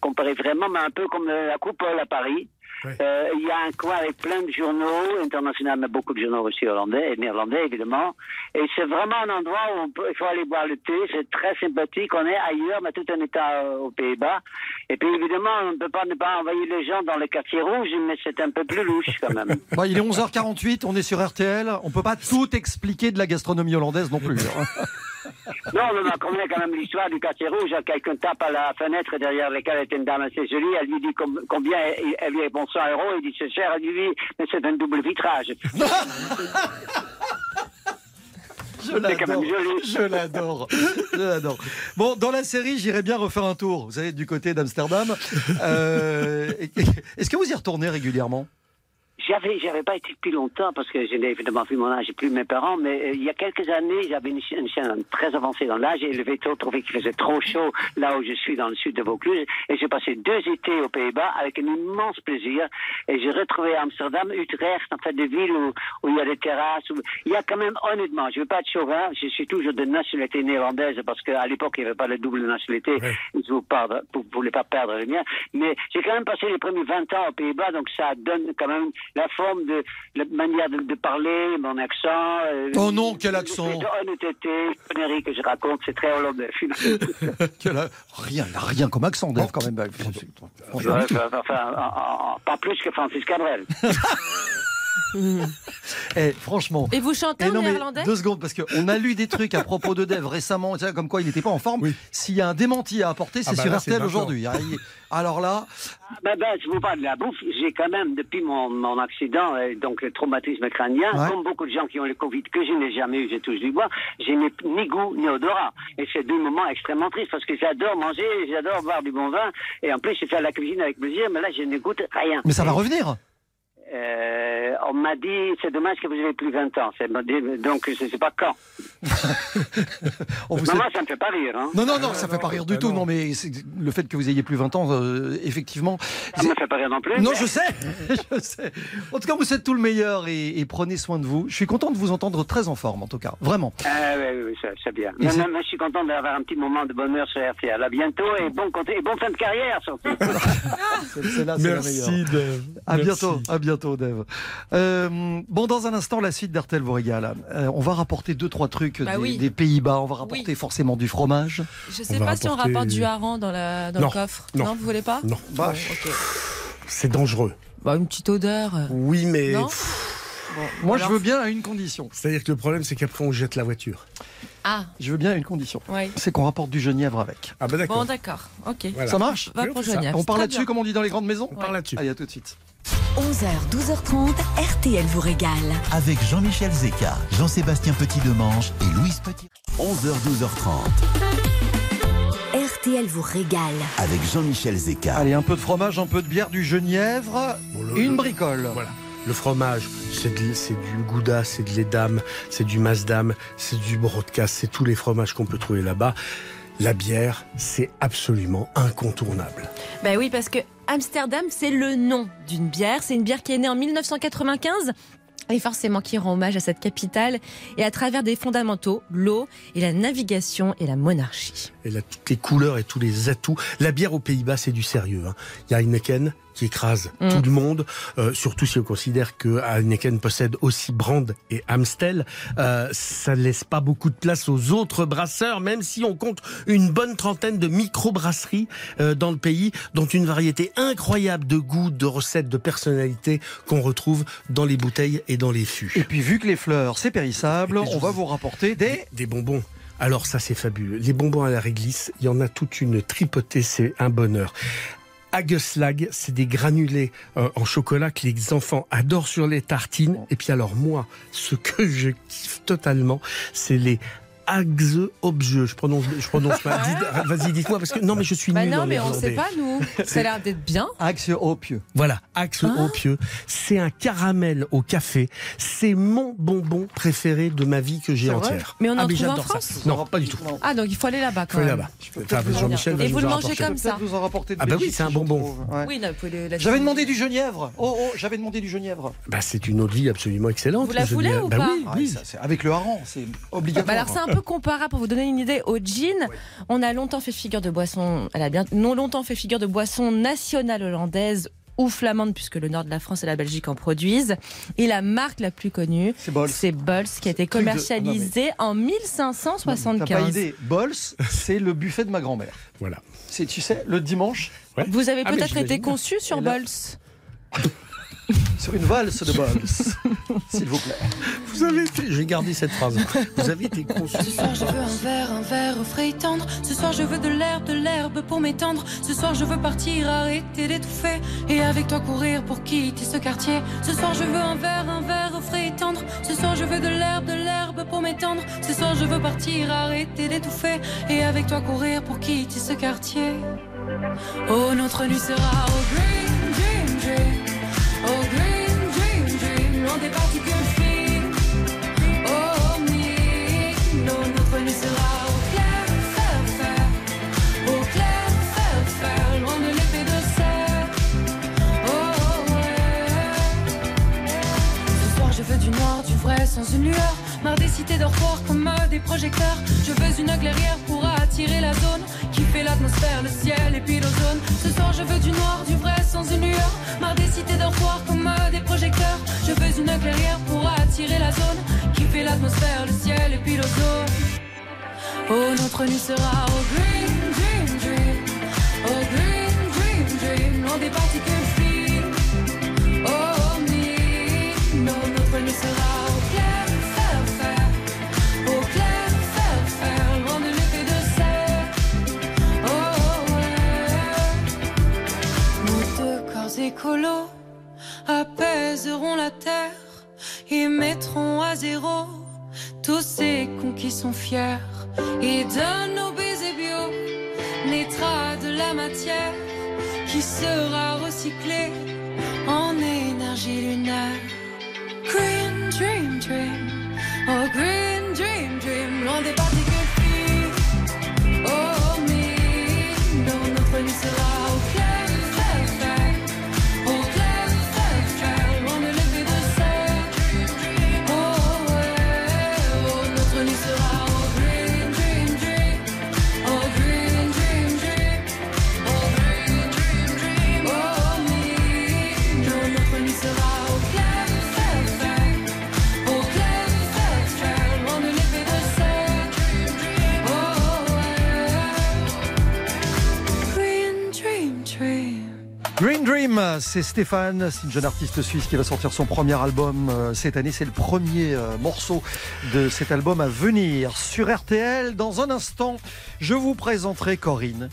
comparer vraiment, mais un peu comme la coupole à Paris. Euh, il y a un coin avec plein de journaux internationaux, mais beaucoup de journaux aussi hollandais et néerlandais évidemment. Et c'est vraiment un endroit où on peut, il faut aller boire le thé. C'est très sympathique. On est ailleurs, mais tout en état euh, aux Pays-Bas. Et puis évidemment, on ne peut pas ne pas envoyer les gens dans le quartier rouge, mais c'est un peu plus louche quand même. Bon, il est 11h48, on est sur RTL. On peut pas tout expliquer de la gastronomie hollandaise non plus. hein. Non, on en connaît quand même l'histoire du quartier rouge. Quelqu'un tape à la fenêtre derrière laquelle était une dame assez jolie. Elle lui dit com- combien elle, lui répond 100 euros. Il dit c'est cher. Elle lui dit mais c'est un double vitrage. Je C'est quand même l'adore. joli. Je l'adore. Je l'adore. Bon, dans la série, j'irai bien refaire un tour. Vous savez, du côté d'Amsterdam. Euh, Est-ce que vous y retournez régulièrement? J'avais, j'avais pas été depuis longtemps parce que je n'ai évidemment vu mon âge et plus mes parents, mais euh, il y a quelques années, j'avais une, une chienne très avancée dans l'âge et le veto trouvait qu'il faisait trop chaud là où je suis dans le sud de Vaucluse. Et j'ai passé deux étés aux Pays-Bas avec un immense plaisir. Et j'ai retrouvé Amsterdam, Utrecht, en fait des villes où, où il y a des terrasses, où il y a quand même honnêtement, je veux pas être chauvin, je suis toujours de nationalité néerlandaise parce qu'à l'époque il n'y avait pas de double nationalité, je vous pardon, vous voulez pas perdre le mien, mais j'ai quand même passé les premiers 20 ans aux Pays-Bas donc ça donne quand même la forme de la manière de, de parler, mon accent. euh, Oh non, quel accent Honnêteté, conneries que je raconte, c'est très hollandais. Rien, il n'a rien comme accent, Dave, quand même. Bah, enfin, pas plus que Francis Cabrel. Eh, franchement. Et vous chantez Eh en non, mais néerlandais deux secondes, parce qu'on a lu des trucs à propos de Dave récemment, comme quoi il n'était pas en forme. S'il y a un démenti à apporter, c'est Ah bah sur là, RTL aujourd'hui. Il- Alors là, Ben, ben, je vous parle de la bouffe. J'ai quand même, depuis mon, mon accident, euh, donc le traumatisme crânien, Ouais. comme beaucoup de gens qui ont le Covid, que je n'ai jamais eu, j'ai touche du bois, j'ai ni, ni goût ni odorat. Et c'est deux moments extrêmement tristes parce que j'adore manger, j'adore boire du bon vin, et en plus, je fais la cuisine avec plaisir, mais là, je ne goûte rien. mais ça va revenir. Euh, on m'a dit, c'est dommage que vous avez plus 20 ans. Donc, je ne sais pas quand. On vous Non, moi, ça me fait pas rire. Hein. Non, non, non, ça fait pas rire du tout. Non, mais le fait que vous ayez plus 20 ans, euh, effectivement. Ça me fait pas rire non plus. Non, mais- je sais, je sais. En tout cas, vous êtes tout le meilleur et, et prenez soin de vous. Je suis content de vous entendre très en forme, en tout cas, vraiment. Ah, oui, oui, oui, c'est- bien. Mais- je suis content d'avoir un petit moment de bonheur sur RTL. À bientôt et bon, et fin de carrière surtout. Là, Merci, meilleure. Dave. À Merci. bientôt, à bientôt, Dave. Euh, bon, dans un instant, la suite d'RTL vous régale. Euh, on va rapporter deux, trois trucs Bah des, oui. des Pays-Bas. On va rapporter Oui. forcément du fromage. Je sais On pas si on rapporte du hareng dans, la, dans Non, le coffre. non. vous voulez pas? Non, Bah, c'est dangereux. Bah, une petite odeur. euh. Oui, mais Non? moi, Alors- je veux bien à une condition. c'est-à-dire que le problème, c'est qu'après, on jette la voiture. Ah, Je veux bien à une condition. ouais. C'est qu'on rapporte du genièvre avec. Ah bah d'accord. Bon, d'accord. Ok. Voilà. Ça marche? Va Oui, on ça. On parle là-dessus, comme on dit dans les grandes maisons? On parle là-dessus. Allez, à tout de suite. 11h, 12h30, RTL vous régale. Avec Jean-Michel Zeka, Jean-Sébastien Petit-Demange et Louise Petit. 11h, 12h30. RTL vous régale. Avec Jean-Michel Zeka. Allez, un peu de fromage, un peu de bière, du genièvre, Bon, le- une le- bricole. Voilà. Le fromage, c'est du Gouda, c'est de l'Edam, c'est du Masdam, c'est du Broadcast, c'est tous les fromages qu'on peut trouver là-bas. La bière, c'est absolument incontournable. Ben oui, parce que Amsterdam, c'est le nom d'une bière. C'est une bière qui est née en 1995. Et forcément qui rend hommage à cette capitale et à travers des fondamentaux, l'eau et la navigation et la monarchie. Elle a toutes les couleurs et tous les atouts. La bière aux Pays-Bas, c'est du sérieux. hein. Il qui écrase Mm. tout le monde, euh, surtout si on considère que Heineken possède aussi Brand et Amstel. Euh, ça ne laisse pas beaucoup de place aux autres brasseurs, même si on compte une bonne trentaine de micro-brasseries euh, dans le pays, dont une variété incroyable de goûts, de recettes, de personnalités qu'on retrouve dans les bouteilles et dans les fûts. Et puis, vu que les fleurs, c'est périssable, on va vous- vous rapporter des... Des bonbons. Alors ça c'est fabuleux. Les bonbons à la réglisse, il y en a toute une tripotée, c'est un bonheur. Hageslag, c'est des granulés euh, en chocolat que les enfants adorent sur les tartines. Et puis alors moi, ce que je kiffe totalement, c'est les Axe Obje. Je prononce, je prononce. Dites- Vas-y, dites-moi parce que non, mais je suis Bah nul non, mais on néerlandais. sait pas, nous. Ça a l'air d'être bien. Axe au pieux. Voilà, Axe Ah. Opieux. C'est un caramel au café. C'est mon bonbon préféré de ma vie que j'ai C'est vrai entière. Mais on en Ah, trouve en ça. France Non, pas du tout. Non. Ah, donc il faut aller là-bas quand Faut aller même. là-bas. Jean-Michel Et vous le en mangez comme ça. Vous en rapporter de Ah bah oui, c'est un bonbon. Oui, non, vous pouvez le- la- J'avais demandé du genièvre. Oh, oh, j'avais demandé du genièvre. Bah, c'est une eau de vie absolument excellente. Vous la voulez ou bah pas oui, Ah, avec le hareng, c'est Bah obligatoire. alors c'est un peu comparable pour vous donner une idée au gin. On a longtemps fait figure de boisson, elle a bien non longtemps fait figure de boisson nationale hollandaise ou flamande puisque le nord de la France et la Belgique en produisent. Et la marque la plus connue, C'est Bols. c'est Bols qui a été de- commercialisée en T'as pas 1575. idée. Bols, c'est le buffet de ma grand-mère. Voilà. C'est, tu sais, le dimanche, Vous avez Ah, peut-être été conçu sur là- Bols. sur une valse de Bols. S'il vous plaît. Vous avez été, j'ai gardé cette phrase. Vous avez été conçu. Ce soir je veux un verre, un verre au frais et tendre. Ce soir je veux de l'herbe, de l'herbe pour m'étendre. Ce soir je veux partir, arrêter d'étouffer. Et avec toi courir pour quitter ce quartier. Ce soir je veux un verre, un verre au frais et tendre. Ce soir je veux de l'herbe, de l'herbe pour m'étendre. Ce soir je veux partir, arrêter d'étouffer. Et avec toi courir pour quitter ce quartier. Oh notre nuit sera au green dream dream. Dream sans une lueur. Marre des cités dortoirs comme euh, des projecteurs. Je veux une clairière pour la zone qui fait l'atmosphère, le ciel et puis l'ozone. Ce soir je veux du noir, du vrai, sans une lueur. Marre des cités dortoirs comme euh, des projecteurs. Je veux une clairière pour attirer la zone qui fait l'atmosphère, le ciel et puis l'ozone. Oh, notre nuit sera au green dream dream. Au green dream dream. Loin des particules fines. Oh, me, non, notre nuit sera écolos apaiseront la terre et mettront à zéro tous ces cons qui sont fiers. Et de nos baisers bio naîtra de la matière qui sera recyclée en énergie lunaire. Green dream dream, oh green dream dream, loin des particules fines. Oh me, non, notre nuit sera Dream, c'est Stéphane, c'est une jeune artiste suisse qui va sortir son premier album euh, cette année. C'est le premier euh, morceau de cet album à venir sur RTL. Dans un instant, je vous présenterai Corinne.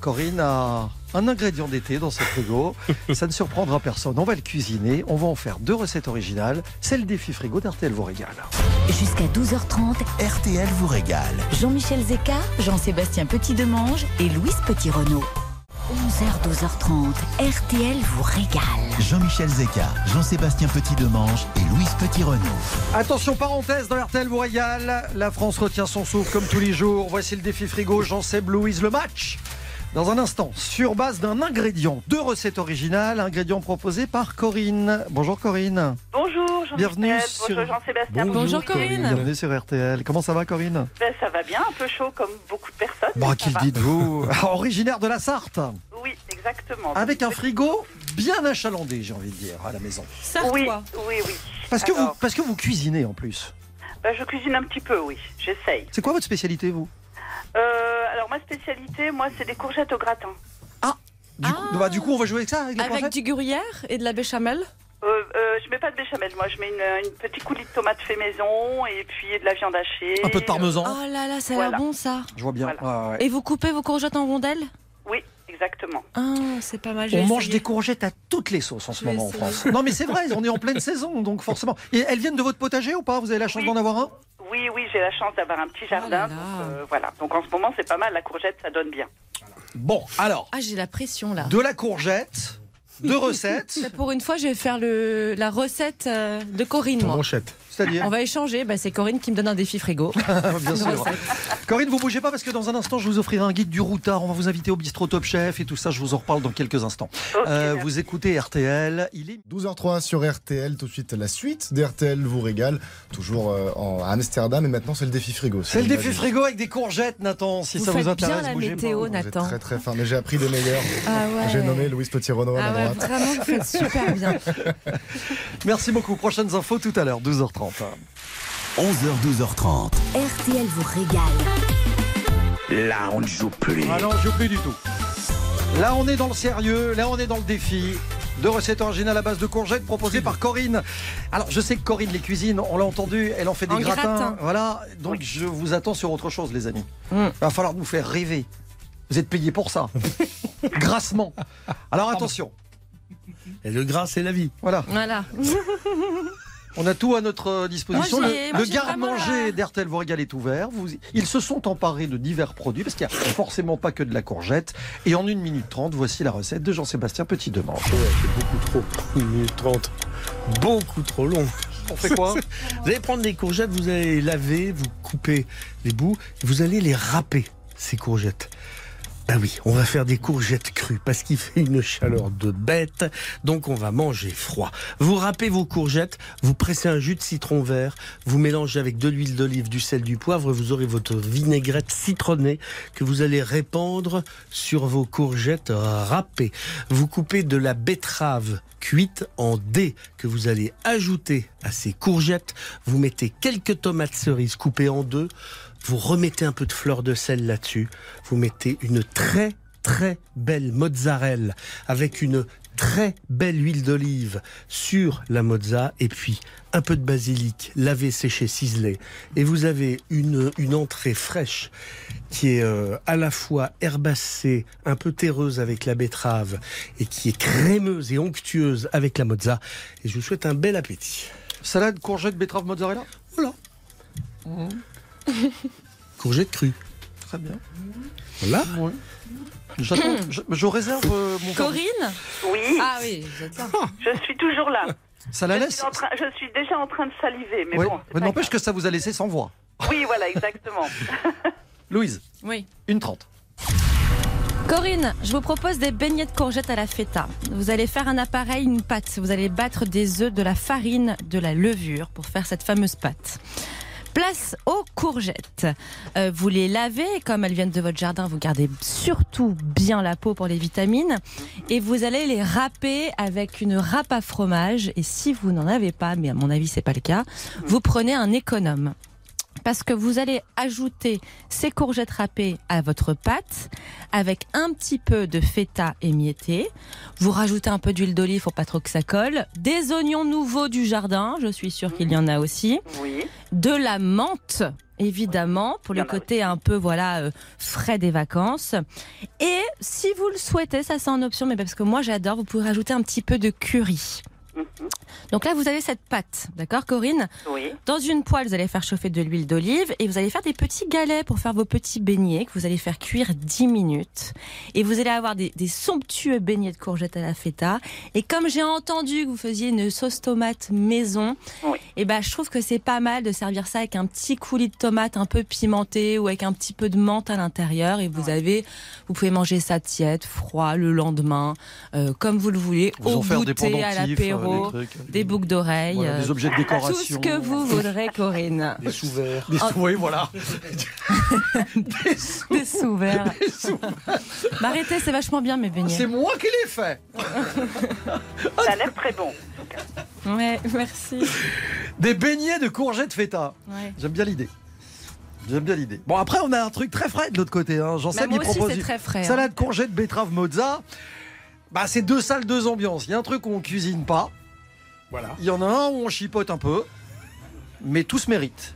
Corinne a un ingrédient d'été dans ses frigo. Ça ne surprendra personne. On va le cuisiner. On va en faire deux recettes originales. C'est le défi frigo d'RTL vous régale. Jusqu'à 12h30, RTL vous régale. Jean-Michel Zeka, Jean-Sébastien Petit-Demange et Louise Petit-Renault. 11h, 12h30, RTL vous régale. Jean-Michel Zeka, Jean-Sébastien Petit-Demange et Louise Petit-Renault. Attention, parenthèse dans RTL vous régale. La France retient son souffle comme tous les jours. Voici le défi frigo. Jean-Seb Louise, le match. Dans un instant, sur base d'un ingrédient, deux recettes originales, ingrédient proposé par Corinne. Bonjour Corinne. Bonjour Bienvenue bonjour sur- Jean-Sébastien. Bonjour, Corinne. Bienvenue sur RTL. Comment ça va Corinne? Ben, ça va bien, un peu chaud comme beaucoup de personnes. Bon, mais qu'il dites-vous Originaire de la Sarthe, Oui, exactement. avec un frigo bien achalandé, j'ai envie de dire, à la maison. Oui, Sartois. oui, oui. Parce que, vous, parce que vous cuisinez en plus. ben, je cuisine un petit peu, oui, j'essaye. C'est quoi votre spécialité, vous? Euh, alors ma spécialité, moi, c'est des courgettes au gratin. du, Ah. coup, bah, du coup, on va jouer avec ça, avec Avec du gruyère et de la béchamel? Euh, euh, je mets pas de béchamel, moi, je mets une, une petite coulis de tomates fait maison et puis de la viande hachée. Un peu de parmesan. Oh là là, ça a Voilà. l'air bon ça. Je vois bien. Voilà. Ouais, ouais. Et vous coupez vos courgettes en rondelles? Oui, exactement. Ah, c'est pas mal. On mange essayer. des courgettes à toutes les sauces en ce moment en. France. Non mais c'est vrai, on est en pleine saison, donc forcément. Et elles viennent de votre potager ou pas? Vous avez la chance Oui. d'en avoir un? Oui, oui, j'ai la chance d'avoir un petit jardin. Oh là là. donc, euh, voilà. Donc en ce moment, c'est pas mal. La courgette, ça donne bien. Bon, alors, Ah, j'ai la pression là. de la courgette, deux recettes, Mais Pour une fois, je vais faire le, la recette euh, de Corinne. moi. Manchette. C'est-à-dire On va échanger. Bah, c'est Corinne qui me donne un défi frigo. Bien sûr. Recette. Corinne, vous bougez pas parce que dans un instant, je vous offrirai un guide du routard. On va vous inviter au bistrot Top Chef et tout ça. Je vous en reparle dans quelques instants. Euh, vous écoutez RTL. Il est 12h03 sur RTL, tout de suite la suite d'RTL vous régale, toujours euh, en, à Amsterdam et maintenant c'est le défi frigo. C'est le défi frigo avec des courgettes, Nathan. Si Vous ça faites vous intéresse, bien la bougez météo, pas. Nathan. très très fin, mais j'ai appris des meilleurs. Ah ouais. J'ai nommé Louis Petit-Renaud à Ah ma ouais, droite. vraiment, vous faites super bien. Merci beaucoup. Prochaines infos tout à l'heure, 12h30. 11h, 12h30. RTL vous régale. Là, on ne joue plus. Ah non, je plus du tout. Là, on est dans le sérieux. Là, on est dans le défi. Deux recettes originales à base de courgettes proposées par Corinne. Alors, je sais que Corinne les cuisine, on l'a entendu, elle en fait des En gratins. gratin. Voilà, donc je vous attends sur autre chose, les amis. Mm. Va falloir nous faire rêver. Vous êtes payés pour ça. Grassement. Alors, attention. Et le gras, c'est la vie. Voilà. Voilà. On a tout à notre disposition. Moi, le garde-manger d'Hertel Voregal est ouvert. Vous- ils se sont emparés de divers produits parce qu'il n'y a forcément pas que de la courgette. Et en 1 minute 30, voici la recette de Jean-Sébastien Petit-Demange. Ouais, c'est beaucoup trop. 1 minute 30. Beaucoup trop long. On fait quoi Vous allez prendre des courgettes, vous allez les laver, vous coupez les bouts, vous allez les râper, ces courgettes. Ben oui, on va faire des courgettes crues parce qu'il fait une chaleur de bête, donc on va manger froid. Vous râpez vos courgettes, vous pressez un jus de citron vert, vous mélangez avec de l'huile d'olive, du sel, du poivre, vous aurez votre vinaigrette citronnée que vous allez répandre sur vos courgettes râpées. Vous coupez de la betterave cuite en dés que vous allez ajouter à ces courgettes. Vous mettez quelques tomates cerises coupées en deux. Vous remettez un peu de fleur de sel là-dessus. Vous mettez une très très belle mozzarella avec une très belle huile d'olive sur la mozza et puis un peu de basilic lavé, séché, ciselé. Et vous avez une, une entrée fraîche qui est euh, à la fois herbacée, un peu terreuse avec la betterave et qui est crémeuse et onctueuse avec la mozza. Et je vous souhaite un bel appétit. Salade, courgette, betterave, mozzarella? Voilà. Courgette crue. Très bien. Voilà. Ouais. J'attends- je, je réserve euh, mon verre. Corinne Oui, Ah oui, êtes là. je suis toujours là. Ça la Je laisse suis, en train- je suis déjà en train de saliver, mais Ouais. bon. Mais N'empêche que ça vous a laissé sans voix. Oui, voilà, exactement. Louise, Oui. une trente. Corinne, je vous propose des beignets de courgettes à la feta. Vous allez faire un appareil, une pâte. Vous allez battre des œufs, de la farine, de la levure pour faire cette fameuse pâte. Place aux courgettes. Euh, vous les lavez, comme elles viennent de votre jardin, vous gardez surtout bien la peau pour les vitamines. Et vous allez les râper avec une râpe à fromage. Et si vous n'en avez pas, mais à mon avis c'est pas le cas, vous prenez un économe. Parce que vous allez ajouter ces courgettes râpées à votre pâte avec un petit peu de feta émietté. Vous rajoutez un peu d'huile d'olive pour pas trop que ça colle. Des oignons nouveaux du jardin, je suis sûre qu'il y en a aussi. Oui. De la menthe, évidemment, pour le côté un peu voilà euh, frais des vacances. Et si vous le souhaitez, ça c'est en option, mais parce que moi j'adore, vous pouvez rajouter un petit peu de curry. Mhm. Donc là, vous avez cette pâte, d'accord, Corinne Oui. dans une poêle, vous allez faire chauffer de l'huile d'olive et vous allez faire des petits galets pour faire vos petits beignets que vous allez faire cuire 10 minutes. Et vous allez avoir des, des somptueux beignets de courgettes à la feta. Et comme j'ai entendu que vous faisiez une sauce tomate maison, Oui. et ben je trouve que c'est pas mal de servir ça avec un petit coulis de tomate un peu pimenté ou avec un petit peu de menthe à l'intérieur. Et vous avez, vous pouvez manger ça tiède, froid le lendemain, euh, comme vous le voulez, Vous au en faire des goûter, à l'apéro, euh, des trucs. des boucles d'oreilles. Voilà, euh, des objets de tout décoration. ce que vous voudrez, Corinne. Des sous-verts. Des sous- Oui, voilà. Des sous-verts. Bah, arrêtez, c'est vachement bien mes beignets. C'est moi qui l'ai fait. Ça a l'air très bon. Ouais, merci. Des beignets de courgettes feta. Ouais. J'aime bien l'idée. J'aime bien l'idée. Bon, après, on a un truc très frais de l'autre côté. Hein. J'en Bah, sais, aussi, propose une très frais. hein. Salade, courgette, betterave, mozza. Bah, c'est deux salles, deux ambiances. Il y a un truc où on cuisine pas. Voilà. Il y en a un où on chipote un peu. Mais tout se mérite.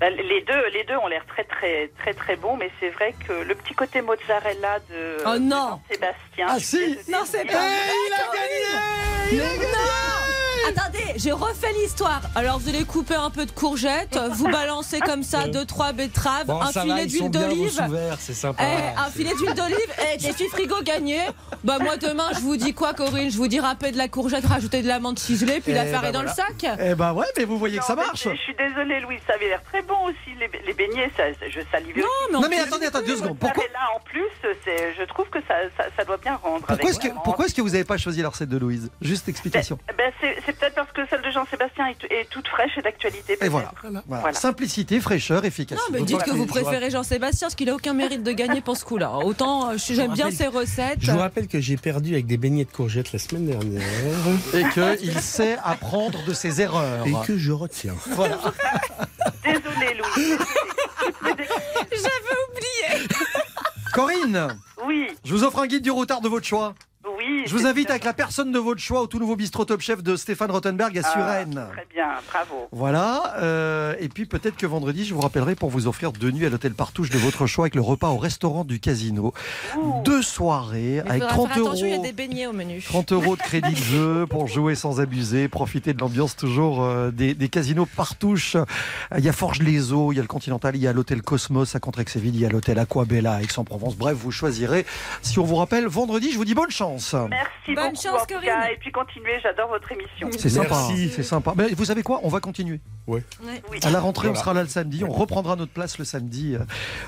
Bah, Les deux, les deux ont l'air très très très très bons, mais c'est vrai que le petit côté mozzarella de, Oh de non. Sébastien. Ah si Non, c'est Eh, pas il a gagné Il a gagné Attendez, j'ai refait l'histoire. Alors vous allez couper un peu de courgettes, vous balancez comme ça deux trois betteraves, Bon, un filet d'huile d'olive. sous-verts, c'est sympa. Un filet d'huile d'olive et des filles frigo gagné. Bah moi demain je vous dis quoi Corinne? Je vous dis râper de la courgette, rajouter de la menthe ciselée puis Eh l'affaire ben est dans voilà. le sac. Eh ben ouais, mais vous voyez que ça marche. Je suis désolée, Louis, ça avait l'air très bon aussi, les, les beignets, ça, je salivais Non, mais Non mais attendez, attendez deux secondes. Pourquoi, là, en plus, je trouve que ça, ça, ça doit bien rendre. pourquoi est-ce que, pourquoi est-ce que vous n'avez pas choisi la recette de Louise? Juste explication. Ben, ben, c'est, c'est peut-être parce que celle de Jean-Sébastien est, est toute fraîche et d'actualité. Et voilà. Voilà. Voilà. Simplicité, fraîcheur, Non, efficacité. mais dites que vous préférez Jean-Sébastien, parce qu'il a aucun mérite de gagner pour ce coup-là. Autant euh, j'aime bien ses recettes. Je vous rappelle que j'ai perdu avec des beignets de courgettes la semaine dernière. Et qu'il sait apprendre de ses erreurs. Et que je retiens. Voilà. Désolée, Louis. J'avais oublié. Corinne, Oui, je vous offre un guide du routard de votre choix. Je vous invite avec la personne de votre choix au tout nouveau bistrot Top Chef de Stéphane Rottenberg à Ah, Suresnes. Très bien, bravo. Voilà, euh, et puis peut-être que vendredi, je vous rappellerai pour vous offrir deux nuits à l'hôtel Partouche de votre choix avec le repas au restaurant du casino. Deux soirées Mais avec faudra 30 faire attention, il y a euros. des beignets au menu. 30 euros de crédit de jeu pour jouer sans abuser, profiter de l'ambiance toujours euh, des, des casinos partouche. Euh, Il y a Forge les Eaux, il y a le Continental, il y a l'hôtel Cosmos à Contrexéville, il y a l'hôtel Aquabella à Aix-en-Provence. Bref, vous choisirez. Si on vous rappelle, vendredi, je vous dis bonne chance. Merci Bonne beaucoup, chance, Corinne. Et puis continuez, j'adore votre émission. C'est sympa, Merci. c'est sympa. Mais vous savez quoi On va continuer. Ouais. Oui. À la rentrée, on sera là le samedi. On reprendra notre place le samedi euh,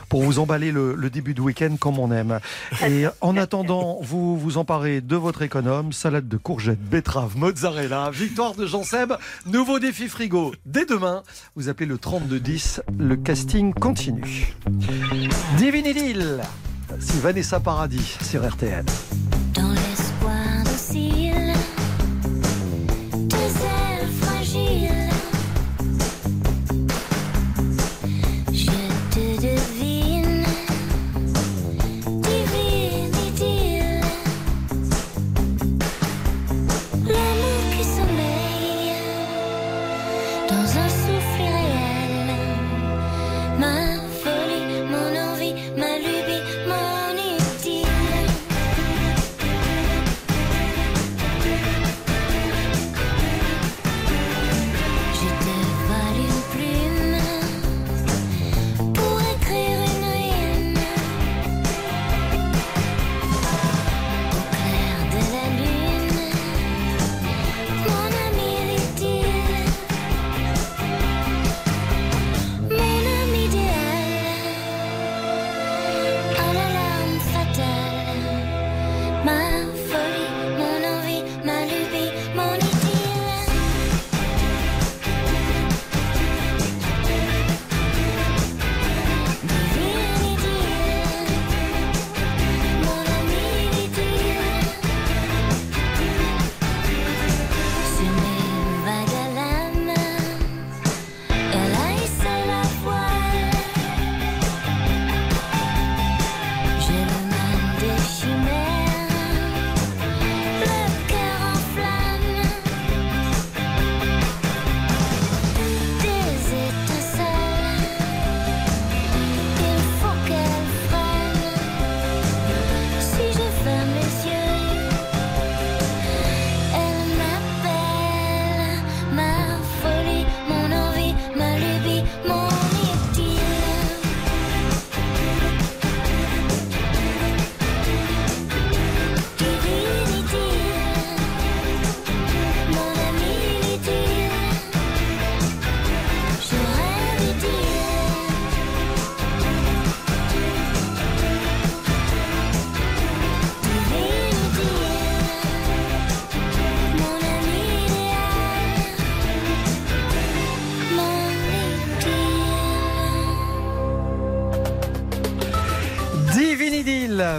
pour vous emballer le, le début de week-end comme on aime. Et en attendant, vous vous emparez de votre économe, salade de courgettes, betterave, mozzarella, victoire de Jean Seb, nouveau défi frigo. Dès demain, vous appelez le 3210, le casting continue. Divine Idylle, c'est Vanessa Paradis sur RTL. Dans l'espoir docile,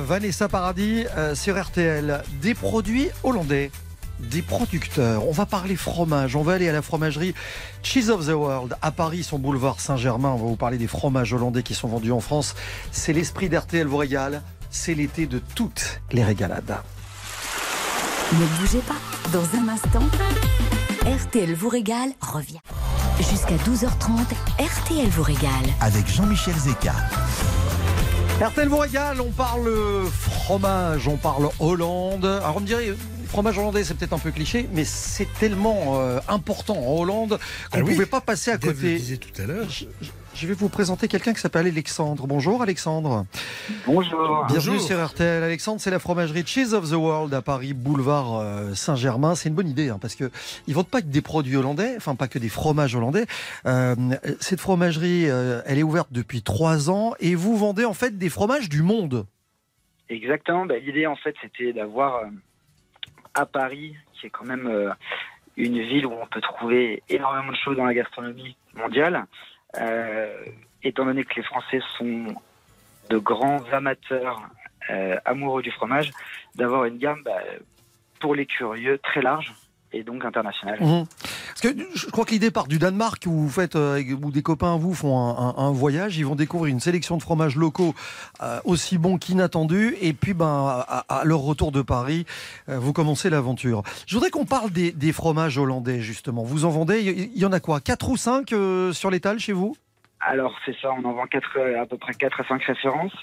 Vanessa Paradis euh, sur RTL. Des produits hollandais, des producteurs. On va parler fromage. On va aller à la fromagerie Cheese of the World à Paris, son boulevard Saint-Germain. On va vous parler des fromages hollandais qui sont vendus en France. C'est l'esprit d'RTL vous régale. C'est l'été de toutes les régalades. Ne bougez pas, dans un instant, RTL vous régale revient. Jusqu'à 12h30, RTL vous régale. Avec Jean-Michel Zeka. RTL vous régale, on parle fromage, on parle Hollande. Alors on me dirait, fromage hollandais, c'est peut-être un peu cliché, mais c'est tellement euh, important en Hollande qu'on Ah ne oui. pouvait pas passer à Dave le côté. disait tout à l'heure. Je, vais vous présenter quelqu'un qui s'appelle Alexandre. Bonjour Alexandre. Bonjour. Bienvenue Bonjour. sur RTL. Alexandre, c'est la fromagerie Cheese of the World à Paris, boulevard euh, Saint-Germain. C'est une bonne idée hein, parce que ils vendent pas que des produits hollandais, enfin pas que des fromages hollandais. Euh, cette fromagerie, euh, elle est ouverte depuis trois ans et vous vendez en fait des fromages du monde. Exactement. Bah, L'idée, en fait, c'était d'avoir euh, à Paris, qui est quand même euh, une ville où on peut trouver énormément de choses dans la gastronomie mondiale, étant donné que les Français sont de grands amateurs euh, amoureux du fromage, d'avoir une gamme bah, pour les curieux très large et donc internationale. Mhm. Parce que je crois que l'idée part du Danemark où vous faites, euh, où des copains à vous font un, un- un voyage, ils vont découvrir une sélection de fromages locaux euh, aussi bons qu'inattendus, et puis ben à, leur retour de Paris, euh, vous commencez l'aventure. Je voudrais qu'on parle des, des fromages hollandais justement. Vous en vendez, il y, y en a quoi, quatre ou cinq euh, sur l'étal chez vous? Alors c'est ça, on en vend quatre, à peu près 4 à 5 références.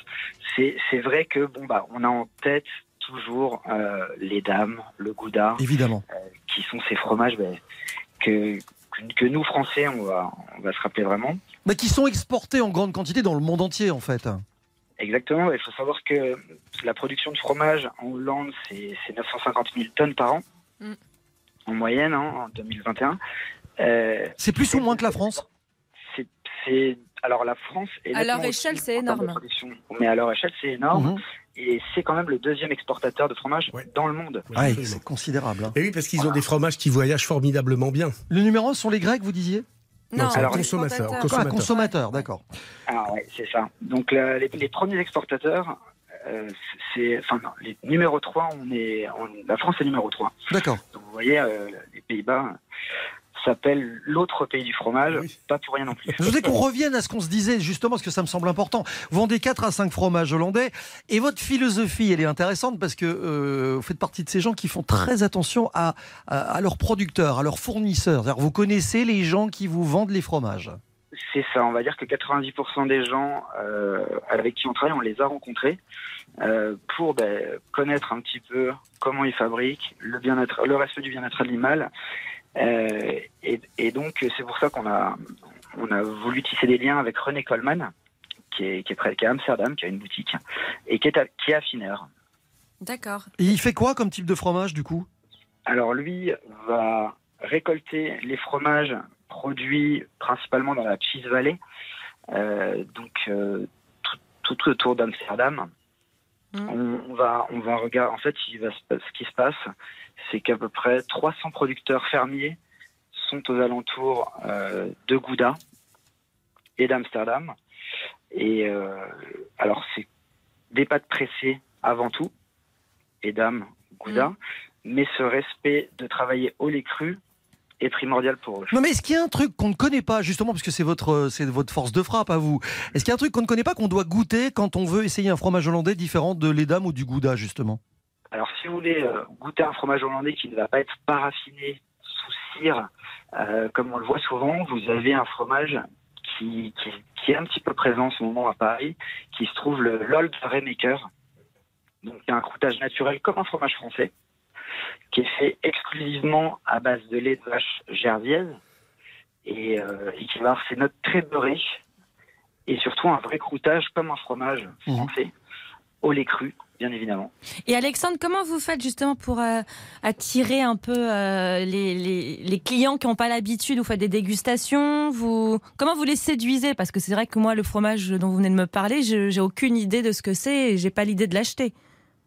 C'est c'est vrai que bon bah on a en tête toujours euh, les dames, le gouda, Évidemment. qui sont ces fromages ben, que, que nous Français on va on va se rappeler vraiment. Mais qui sont exportés en grande quantité dans le monde entier en fait. Exactement. Il faut savoir que la production de fromage en Hollande c'est c'est 950 000 tonnes par an Mm. en moyenne hein, en 2021. Euh, C'est plus ou moins que la France c'est alors la France est À leur échelle, c'est énorme. production. Mais à leur échelle, c'est énorme. Mhm. Et c'est quand même le deuxième exportateur de fromage Ouais. dans le monde. Absolument. c'est considérable. hein. Et oui, parce qu'ils ont des fromages qui voyagent formidablement bien. Le numéro un sont les Grecs, vous disiez? Non, c'est alors, consommateur. Ah, consommateur. consommateurs, d'accord. Ah ouais, c'est ça. Donc la- les, les premiers exportateurs, euh, c'est, enfin non, les numéro 3, on est, on- la France est numéro 3. D'accord. Donc vous voyez, euh, les Pays-Bas s'appellent l'autre pays du fromage, Oui. pas pour rien non plus. Je voudrais qu'on revienne à ce qu'on se disait, justement, parce que ça me semble important. Vous vendez 4 à 5 fromages hollandais, et votre philosophie, elle est intéressante parce que euh, vous faites partie de ces gens qui font très attention à, à, à leurs producteurs, à leurs fournisseurs. Vous connaissez les gens qui vous vendent les fromages. C'est ça, on va dire que 90% des gens euh, avec qui on travaille, on les a rencontrés euh, pour ben, connaître un petit peu comment ils fabriquent, le bien-être, le respect du bien-être animal. Euh, et, et donc c'est pour ça qu'on a, on a voulu tisser des liens avec René Coleman, qui est, qui est près qui est à Amsterdam, qui a une boutique et qui est, à- qui est affineur. D'accord. Et il fait quoi comme type de fromage, du coup? Alors lui va récolter les fromages produits principalement dans la Cheese Valley, euh, donc euh, tout, tout autour d'Amsterdam. Mhm. On, on va, on va regarder. En fait, il va se- ce qui se passe, c'est qu'à peu près 300 producteurs fermiers sont aux alentours euh, de Gouda et d'Amsterdam. Et euh, alors, c'est des pâtes pressées avant tout, et Gouda, mais ce respect de travailler au lait cru est primordial pour eux. Non, mais est-ce qu'il y a un truc qu'on ne connaît pas, justement, parce que c'est votre, euh, c'est votre force de frappe à vous Est-ce qu'il y a un truc qu'on ne connaît pas, qu'on doit goûter quand on veut essayer un fromage hollandais différent de l'édame ou du gouda, justement? Alors, si vous voulez euh, goûter un fromage hollandais qui ne va pas être paraffiné sous cire, euh, comme on le voit souvent, vous avez un fromage qui, qui, qui est un petit peu présent en ce moment à Paris, qui se trouve le l'Old Remaker. Donc, c'est un croûtage naturel comme un fromage français, qui est fait exclusivement à base de lait de vache gerviaise et, euh, et qui va avoir ses notes très beurrées et surtout un vrai croûtage comme un fromage Mhm. français au lait cru, bien évidemment. Et Alexandre, comment vous faites justement pour euh, attirer un peu euh, les, les- les clients qui n'ont pas l'habitude Vous faites des dégustations vous... Comment vous les séduisez? Parce que c'est vrai que moi, le fromage dont vous venez de me parler, je j'ai aucune idée de ce que c'est et j'ai pas l'idée de l'acheter.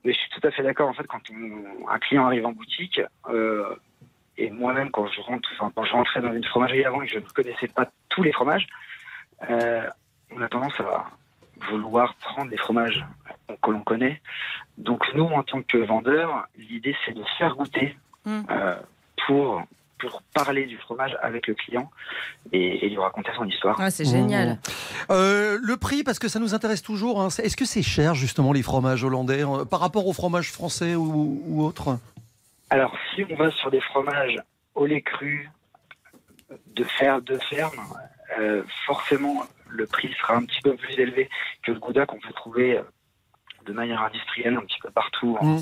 Mais je suis tout à fait d'accord. En fait, quand on- un client arrive en boutique, euh, et moi-même, quand je rentre, enfin, quand je rentrais dans une fromagerie avant et que je ne connaissais pas tous les fromages, euh, on a tendance à vouloir prendre des fromages que l'on connaît. Donc nous, en tant que vendeurs, l'idée c'est de faire goûter Mm. euh, pour pour parler du fromage avec le client et, et lui raconter son histoire. Ah, c'est génial. Euh, le prix, parce que ça nous intéresse toujours, hein, est-ce que c'est cher justement les fromages hollandais euh, par rapport aux fromages français ou, ou autres Alors, si on va sur des fromages au lait cru de, fer, de ferme, euh, forcément, le prix sera un petit peu plus élevé que le gouda qu'on peut trouver de manière industrielle un petit peu partout. Mmh.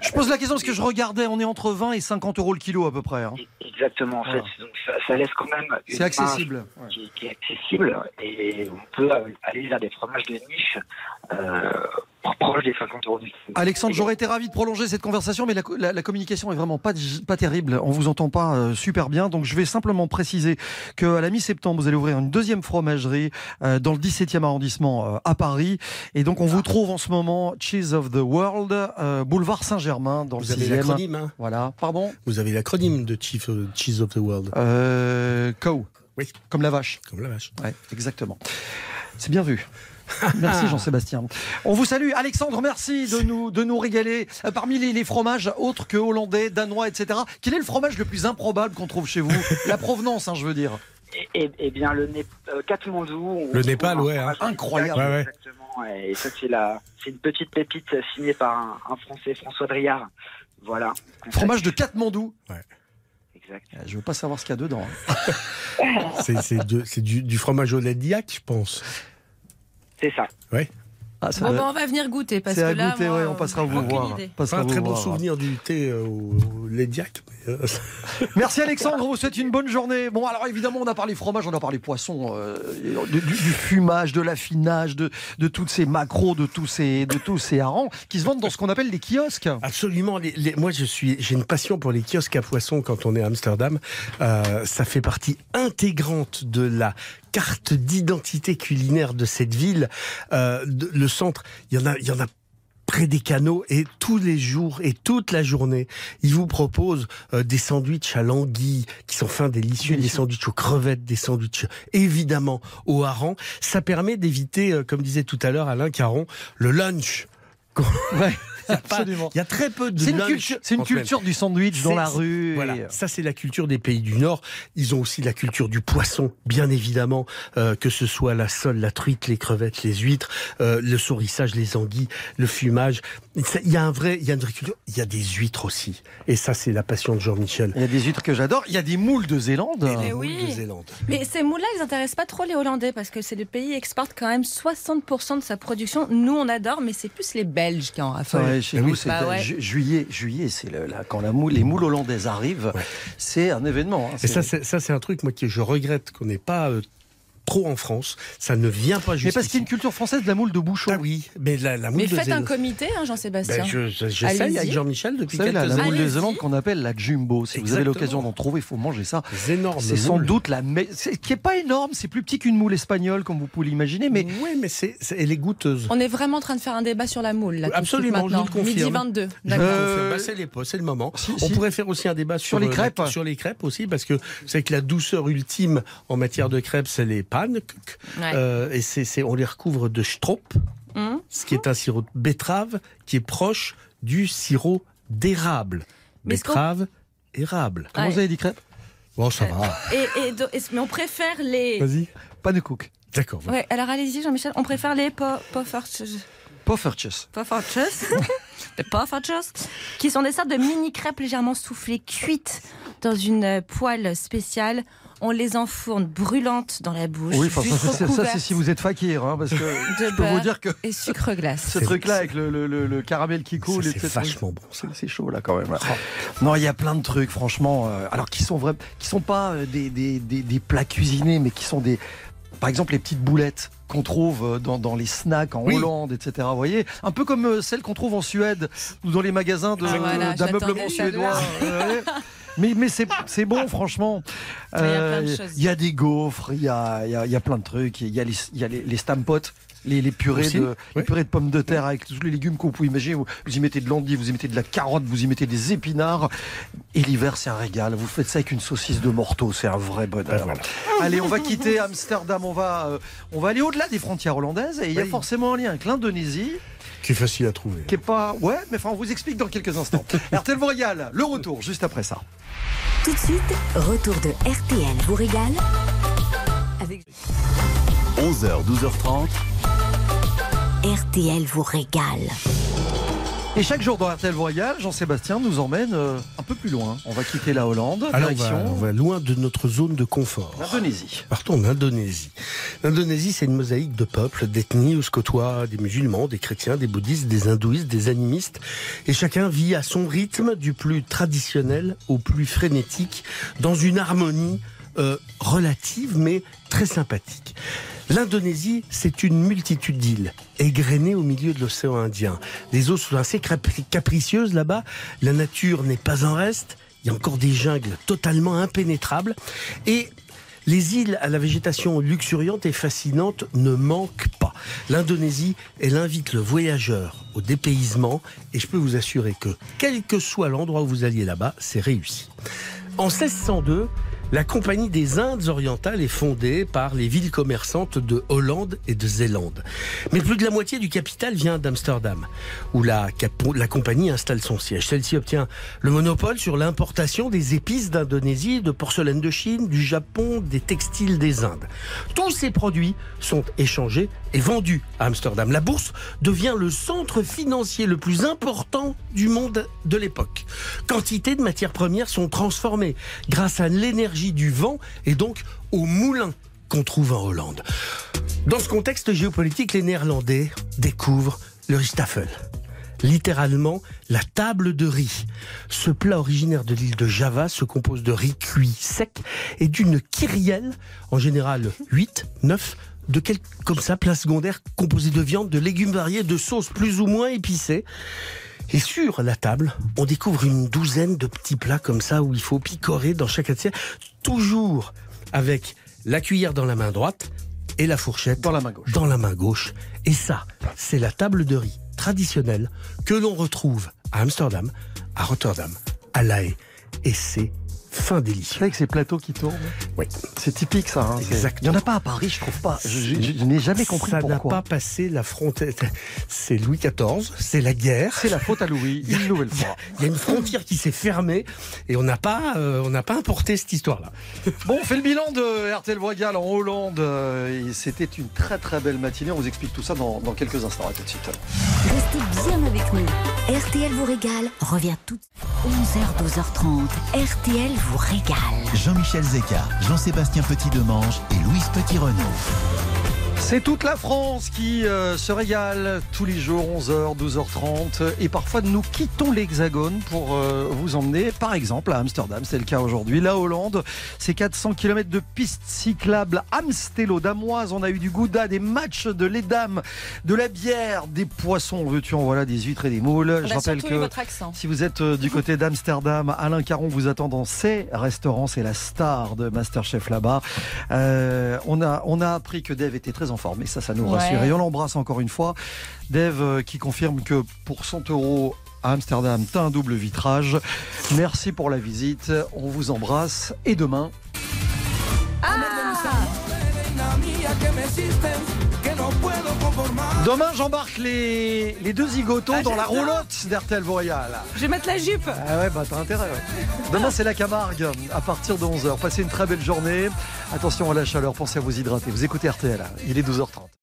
Je pose la question parce que je regardais, on est entre 20 et 50 euros le kilo à peu près. hein. Exactement, en Voilà. fait. Donc, ça, ça laisse quand même une C'est accessible. Qui, qui est accessible et on peut aller vers des fromages de niche euh, proches des 50 euros du kilo. Alexandre, j'aurais été ravi de prolonger cette conversation, mais la, la- la communication est vraiment pas, pas terrible. On vous entend pas euh, super bien, donc je vais simplement préciser qu'à la mi-septembre, vous allez ouvrir une deuxième fromagerie euh, dans le 17e arrondissement euh, à Paris. Et donc on vous trouve en ce moment Cheese of the World, euh, boulevard Saint-Germain, dans Vous le avez 6e. l'acronyme, hein Voilà. Pardon? Vous avez l'acronyme de Chief Cheese of the World. euh, Cow. Oui. Comme la vache. Comme la vache. Ouais, exactement. C'est bien vu. Merci Jean-Sébastien. On vous salue. Alexandre, merci de nous, de nous régaler. Euh, Parmi les, les fromages autres que hollandais, danois, etc., quel est le fromage le plus improbable qu'on trouve chez vous? La provenance, hein, je veux dire. Et, et bien, le Nép- euh, Katmandou. Le Népal, ouais, hein. Incroyable. Ouais, ouais. Exactement. Et ça, c'est la, c'est une petite pépite signée par un, un Français, François Driard. Voilà. Fromage de Katmandou. Exact. Euh, Je veux pas savoir ce qu'il y a dedans. hein. C'est du fromage au lait d'Iac, je pense. C'est ça. Ouais. Ah, Bon, bah, on va venir goûter parce C'est que à là, goûter, moi, ouais, on passera vous voir. Passera Pas un vous très bon souvenir du thé euh, au, euh, Merci Alexandre, vous souhaite une bonne journée. Bon, alors évidemment, on a parlé fromage, on a parlé poisson, euh, du, fumage, de l'affinage, de, de toutes ces macros, de tous ces, de tous ces harengs qui se vendent dans ce qu'on appelle les kiosques. Absolument. Les- les- moi, je suis, j'ai une passion pour les kiosques à poissons quand on est à Amsterdam. Euh, ça fait partie intégrante de la carte d'identité culinaire de cette ville. Euh, de- le centre, il y en a, il y en a près des canaux et tous les jours et toute la journée, ils vous proposent euh, des sandwichs à l'anguille qui sont fins délicieux, des sandwichs aux crevettes, des sandwichs évidemment au hareng. Ça permet d'éviter, euh, comme disait tout à l'heure Alain Caron, le lunch. Ouais, absolument. Il y a très peu de C'est une, culture, c'est une culture du sandwich dans la rue. Voilà, et- ça c'est la culture des pays du Nord. Ils ont aussi la culture du poisson, bien évidemment, euh, que ce soit la sole, la truite, les crevettes, les huîtres, euh, le sourissage, les anguilles, le fumage. Il y a un vrai, il y a une vraie culture. Il y a des huîtres aussi, et ça c'est la passion de Jean-Michel. Il y a des huîtres que j'adore. Il y a des moules de Zélande. Oui. de Zélande. Mais ces moules-là, ils intéressent pas trop les Hollandais parce que c'est le pays qui exporte quand même 60% de sa production. Nous, on adore, mais c'est plus les Belges qui en raffolent. Ouais, chez nous, c'est Bah ouais. ju- juillet. Juillet, c'est le- là, quand la moule, les moules hollandaises arrivent, c'est un événement. hein. Et ça, c'est ça, c'est un truc moi que je regrette qu'on n'ait pas euh, trop en France. Ça ne vient pas mais juste. parce qu'il y a une culture française de la moule de bouchon. Ah oui, mais la, la moule Mais de faites un comité, hein, Jean-Sébastien. Ben, je- je- J'essaye Allez-y. avec Jean-Michel depuis quelques la, la moule de. Zélande qu'on appelle la jumbo. Si vous avez l'occasion d'en trouver, il faut manger ça. Des énormes C'est sans doute la c'est- qui est pas énorme, c'est plus petit qu'une moule espagnole comme vous pouvez l'imaginer, mais Oui, mais c'est, c'est- elle est goûteuse. On est vraiment en train de faire un débat sur la moule. Là, Absolument, je vous le confirme. Midi 22. Je D'accord. vous Euh. Bah, c'est, les, c'est le moment. si- On si. pourrait faire aussi un débat sur, Sur les euh, crêpes. la- sur les crêpes aussi, parce que c'est que la douceur ultime en matière de crêpes, c'est les Euh, et c'est, on les recouvre de strop, Hum. ce qui est un sirop de betterave qui est proche du sirop d'érable. Betterave, érable. comment Ouais. vous avez dit crêpes Bon, ça va. Et, et mais on préfère les. Vas-y. Pas de cook. D'accord. voilà. Ouais, alors allez-y, Jean-Michel. On préfère les po- poffertjes. Poffertjes. Poffertjes. Les poffertjes. Qui sont des sortes de mini crêpes légèrement soufflées, cuites dans une euh, poêle spéciale. On les enfourne brûlantes dans la bouche. Oui, enfin, ça, c'est- ça, c'est recouvertes si vous êtes fakir, hein, parce que de je peux vous dire que et sucre glace. ce truc-là avec le, le- le- le caramel qui coule, c'est vachement bon. C'est chaud là quand même. Non, il y a plein de trucs, franchement. euh, alors qui sont vrais, qui sont pas euh, des, des- des- des plats cuisinés, mais qui sont des, par exemple, les petites boulettes qu'on trouve euh, dans, dans les snacks en Oui. Hollande, etc. Vous voyez, un peu comme celles qu'on trouve en Suède ou dans les magasins Ah, voilà, d'ameublement suédois. Mais, mais c'est c'est bon, franchement. Il y a plein de Euh, choses. Il y a des gaufres, il y a, il y a- y a plein de trucs. Il y a les, il y a les, les stampotes. Les, les purées Aussi, de les purées de pommes de terre avec tous les légumes vous pouvez imaginer. Vous, vous y mettez de l'endive, vous y mettez de la carotte, vous y mettez des épinards. Et l'hiver, c'est un régal. Vous faites ça avec une saucisse de morteau, c'est un vrai bonheur. Ben voilà. Allez, on va quitter Amsterdam. On va, euh, on va aller au-delà des frontières hollandaises. Et il y a forcément un lien avec l'Indonésie, Qui est facile à trouver. qui est pas. Ouais, mais enfin, on vous explique dans quelques instants. RTL vous régale. Le retour juste après ça. Tout de suite, retour de RTL vous régale avec 11h, 12h30. RTL vous régale. Et chaque jour dans RTL Voyage, Jean-Sébastien nous emmène euh, un peu plus loin. On va quitter la Hollande, Alors, on direction va, on va loin de notre zone de confort. l'Indonésie. Partons en Indonésie. L'Indonésie, c'est une mosaïque de peuples, d'ethnies où se côtoient des musulmans, des chrétiens, des bouddhistes, des hindouistes, des animistes. Et chacun vit à son rythme, du plus traditionnel au plus frénétique, dans une harmonie euh, relative mais très sympathique. L'Indonésie, c'est une multitude d'îles égrenées au milieu de l'océan Indien. Les eaux sont assez capri- capricieuses là-bas. La nature n'est pas en reste. Il y a encore des jungles totalement impénétrables. Et les îles à la végétation luxuriante et fascinante ne manquent pas. L'Indonésie, elle invite le voyageur au dépaysement et je peux vous assurer que quel que soit l'endroit où vous alliez là-bas, c'est réussi. En 1602, la Compagnie des Indes orientales est fondée par les villes commerçantes de Hollande et de Zélande. Mais plus de la moitié du capital vient d'Amsterdam, où la, compagnie installe son siège. Celle-ci obtient le monopole sur l'importation des épices d'Indonésie, de porcelaine de Chine, du Japon, des textiles des Indes. Tous ces produits sont échangés et vendus à Amsterdam. La bourse devient le centre financier le plus important du monde de l'époque. Quantité de matières premières sont transformées grâce à l'énergie du vent et donc au moulin qu'on trouve en Hollande. Dans ce contexte géopolitique, les Néerlandais découvrent le ristaffel. Littéralement, la table de riz. Ce plat originaire de l'île de Java se compose de riz cuit sec et d'une kyrielle, en général 8, 9, de quelques, comme ça, plats secondaires composés de viande, de légumes variés, de sauces plus ou moins épicées. Et sur la table, on découvre une douzaine de petits plats comme ça où il faut picorer dans chaque assiette, toujours avec la cuillère dans la main droite et la fourchette dans la main gauche. Dans la main gauche. Et ça, c'est la table de riz traditionnelle que l'on retrouve à Amsterdam, à Rotterdam, à La Haye. Et c'est fin délicieux. Avec ces plateaux qui tournent. Oui. C'est typique ça. hein. C'est- Exactement. Il n'y en a pas à Paris, je trouve pas. Je, je- je n'ai jamais compris Ça n'a pourquoi. pas passé la frontière. C'est Louis XIV, c'est la guerre. C'est la faute à Louis, une nouvelle fois. Il y a une frontière qui s'est fermée et on n'a pas, euh, on n'a pas importé cette histoire-là. Bon, on fait le bilan de RTL Voyage en Hollande. euh, C'était une très très belle matinée. On vous explique tout ça dans, dans quelques instants. À tout de suite. Restez bien avec nous. RTL vous régale revient tout 11h, 12h30. RTL Jean-Michel Zeka, Jean-Sébastien Petit-Demange et Louise Petit-Renaud. C'est toute la France qui euh, se régale tous les jours, 11h, 12h30. Et parfois, nous quittons l'Hexagone pour euh, vous emmener, par exemple, à Amsterdam. C'est le cas aujourd'hui. La Hollande, c'est 400 km de pistes cyclables. Amstelo, Damoise, on a eu du gouda, des matchs de les dames, de la bière, des poissons, veux-tu en voilà, des huîtres et des moules. Je rappelle que si vous êtes euh, du côté d'Amsterdam, Alain Caron vous attend dans ses restaurants. C'est la star de Masterchef là-bas. On, a, on a appris que Dave était très en forme et ça, ça nous Ouais. rassure. Et on l'embrasse encore une fois. Dave euh, qui confirme que pour 100 euros à Amsterdam, t'as un double vitrage. Merci pour la visite. On vous embrasse. Et demain, demain j'embarque les, les deux zigotos Ah, dans la roulotte d'Hertel Royal. Je vais mettre la jupe. Ah ouais, bah t'as intérêt, ouais. Demain, c'est la Camargue à partir de 11h. Passez une très belle journée. Attention à la chaleur, pensez à vous hydrater. Vous écoutez RTL, il est 12h30.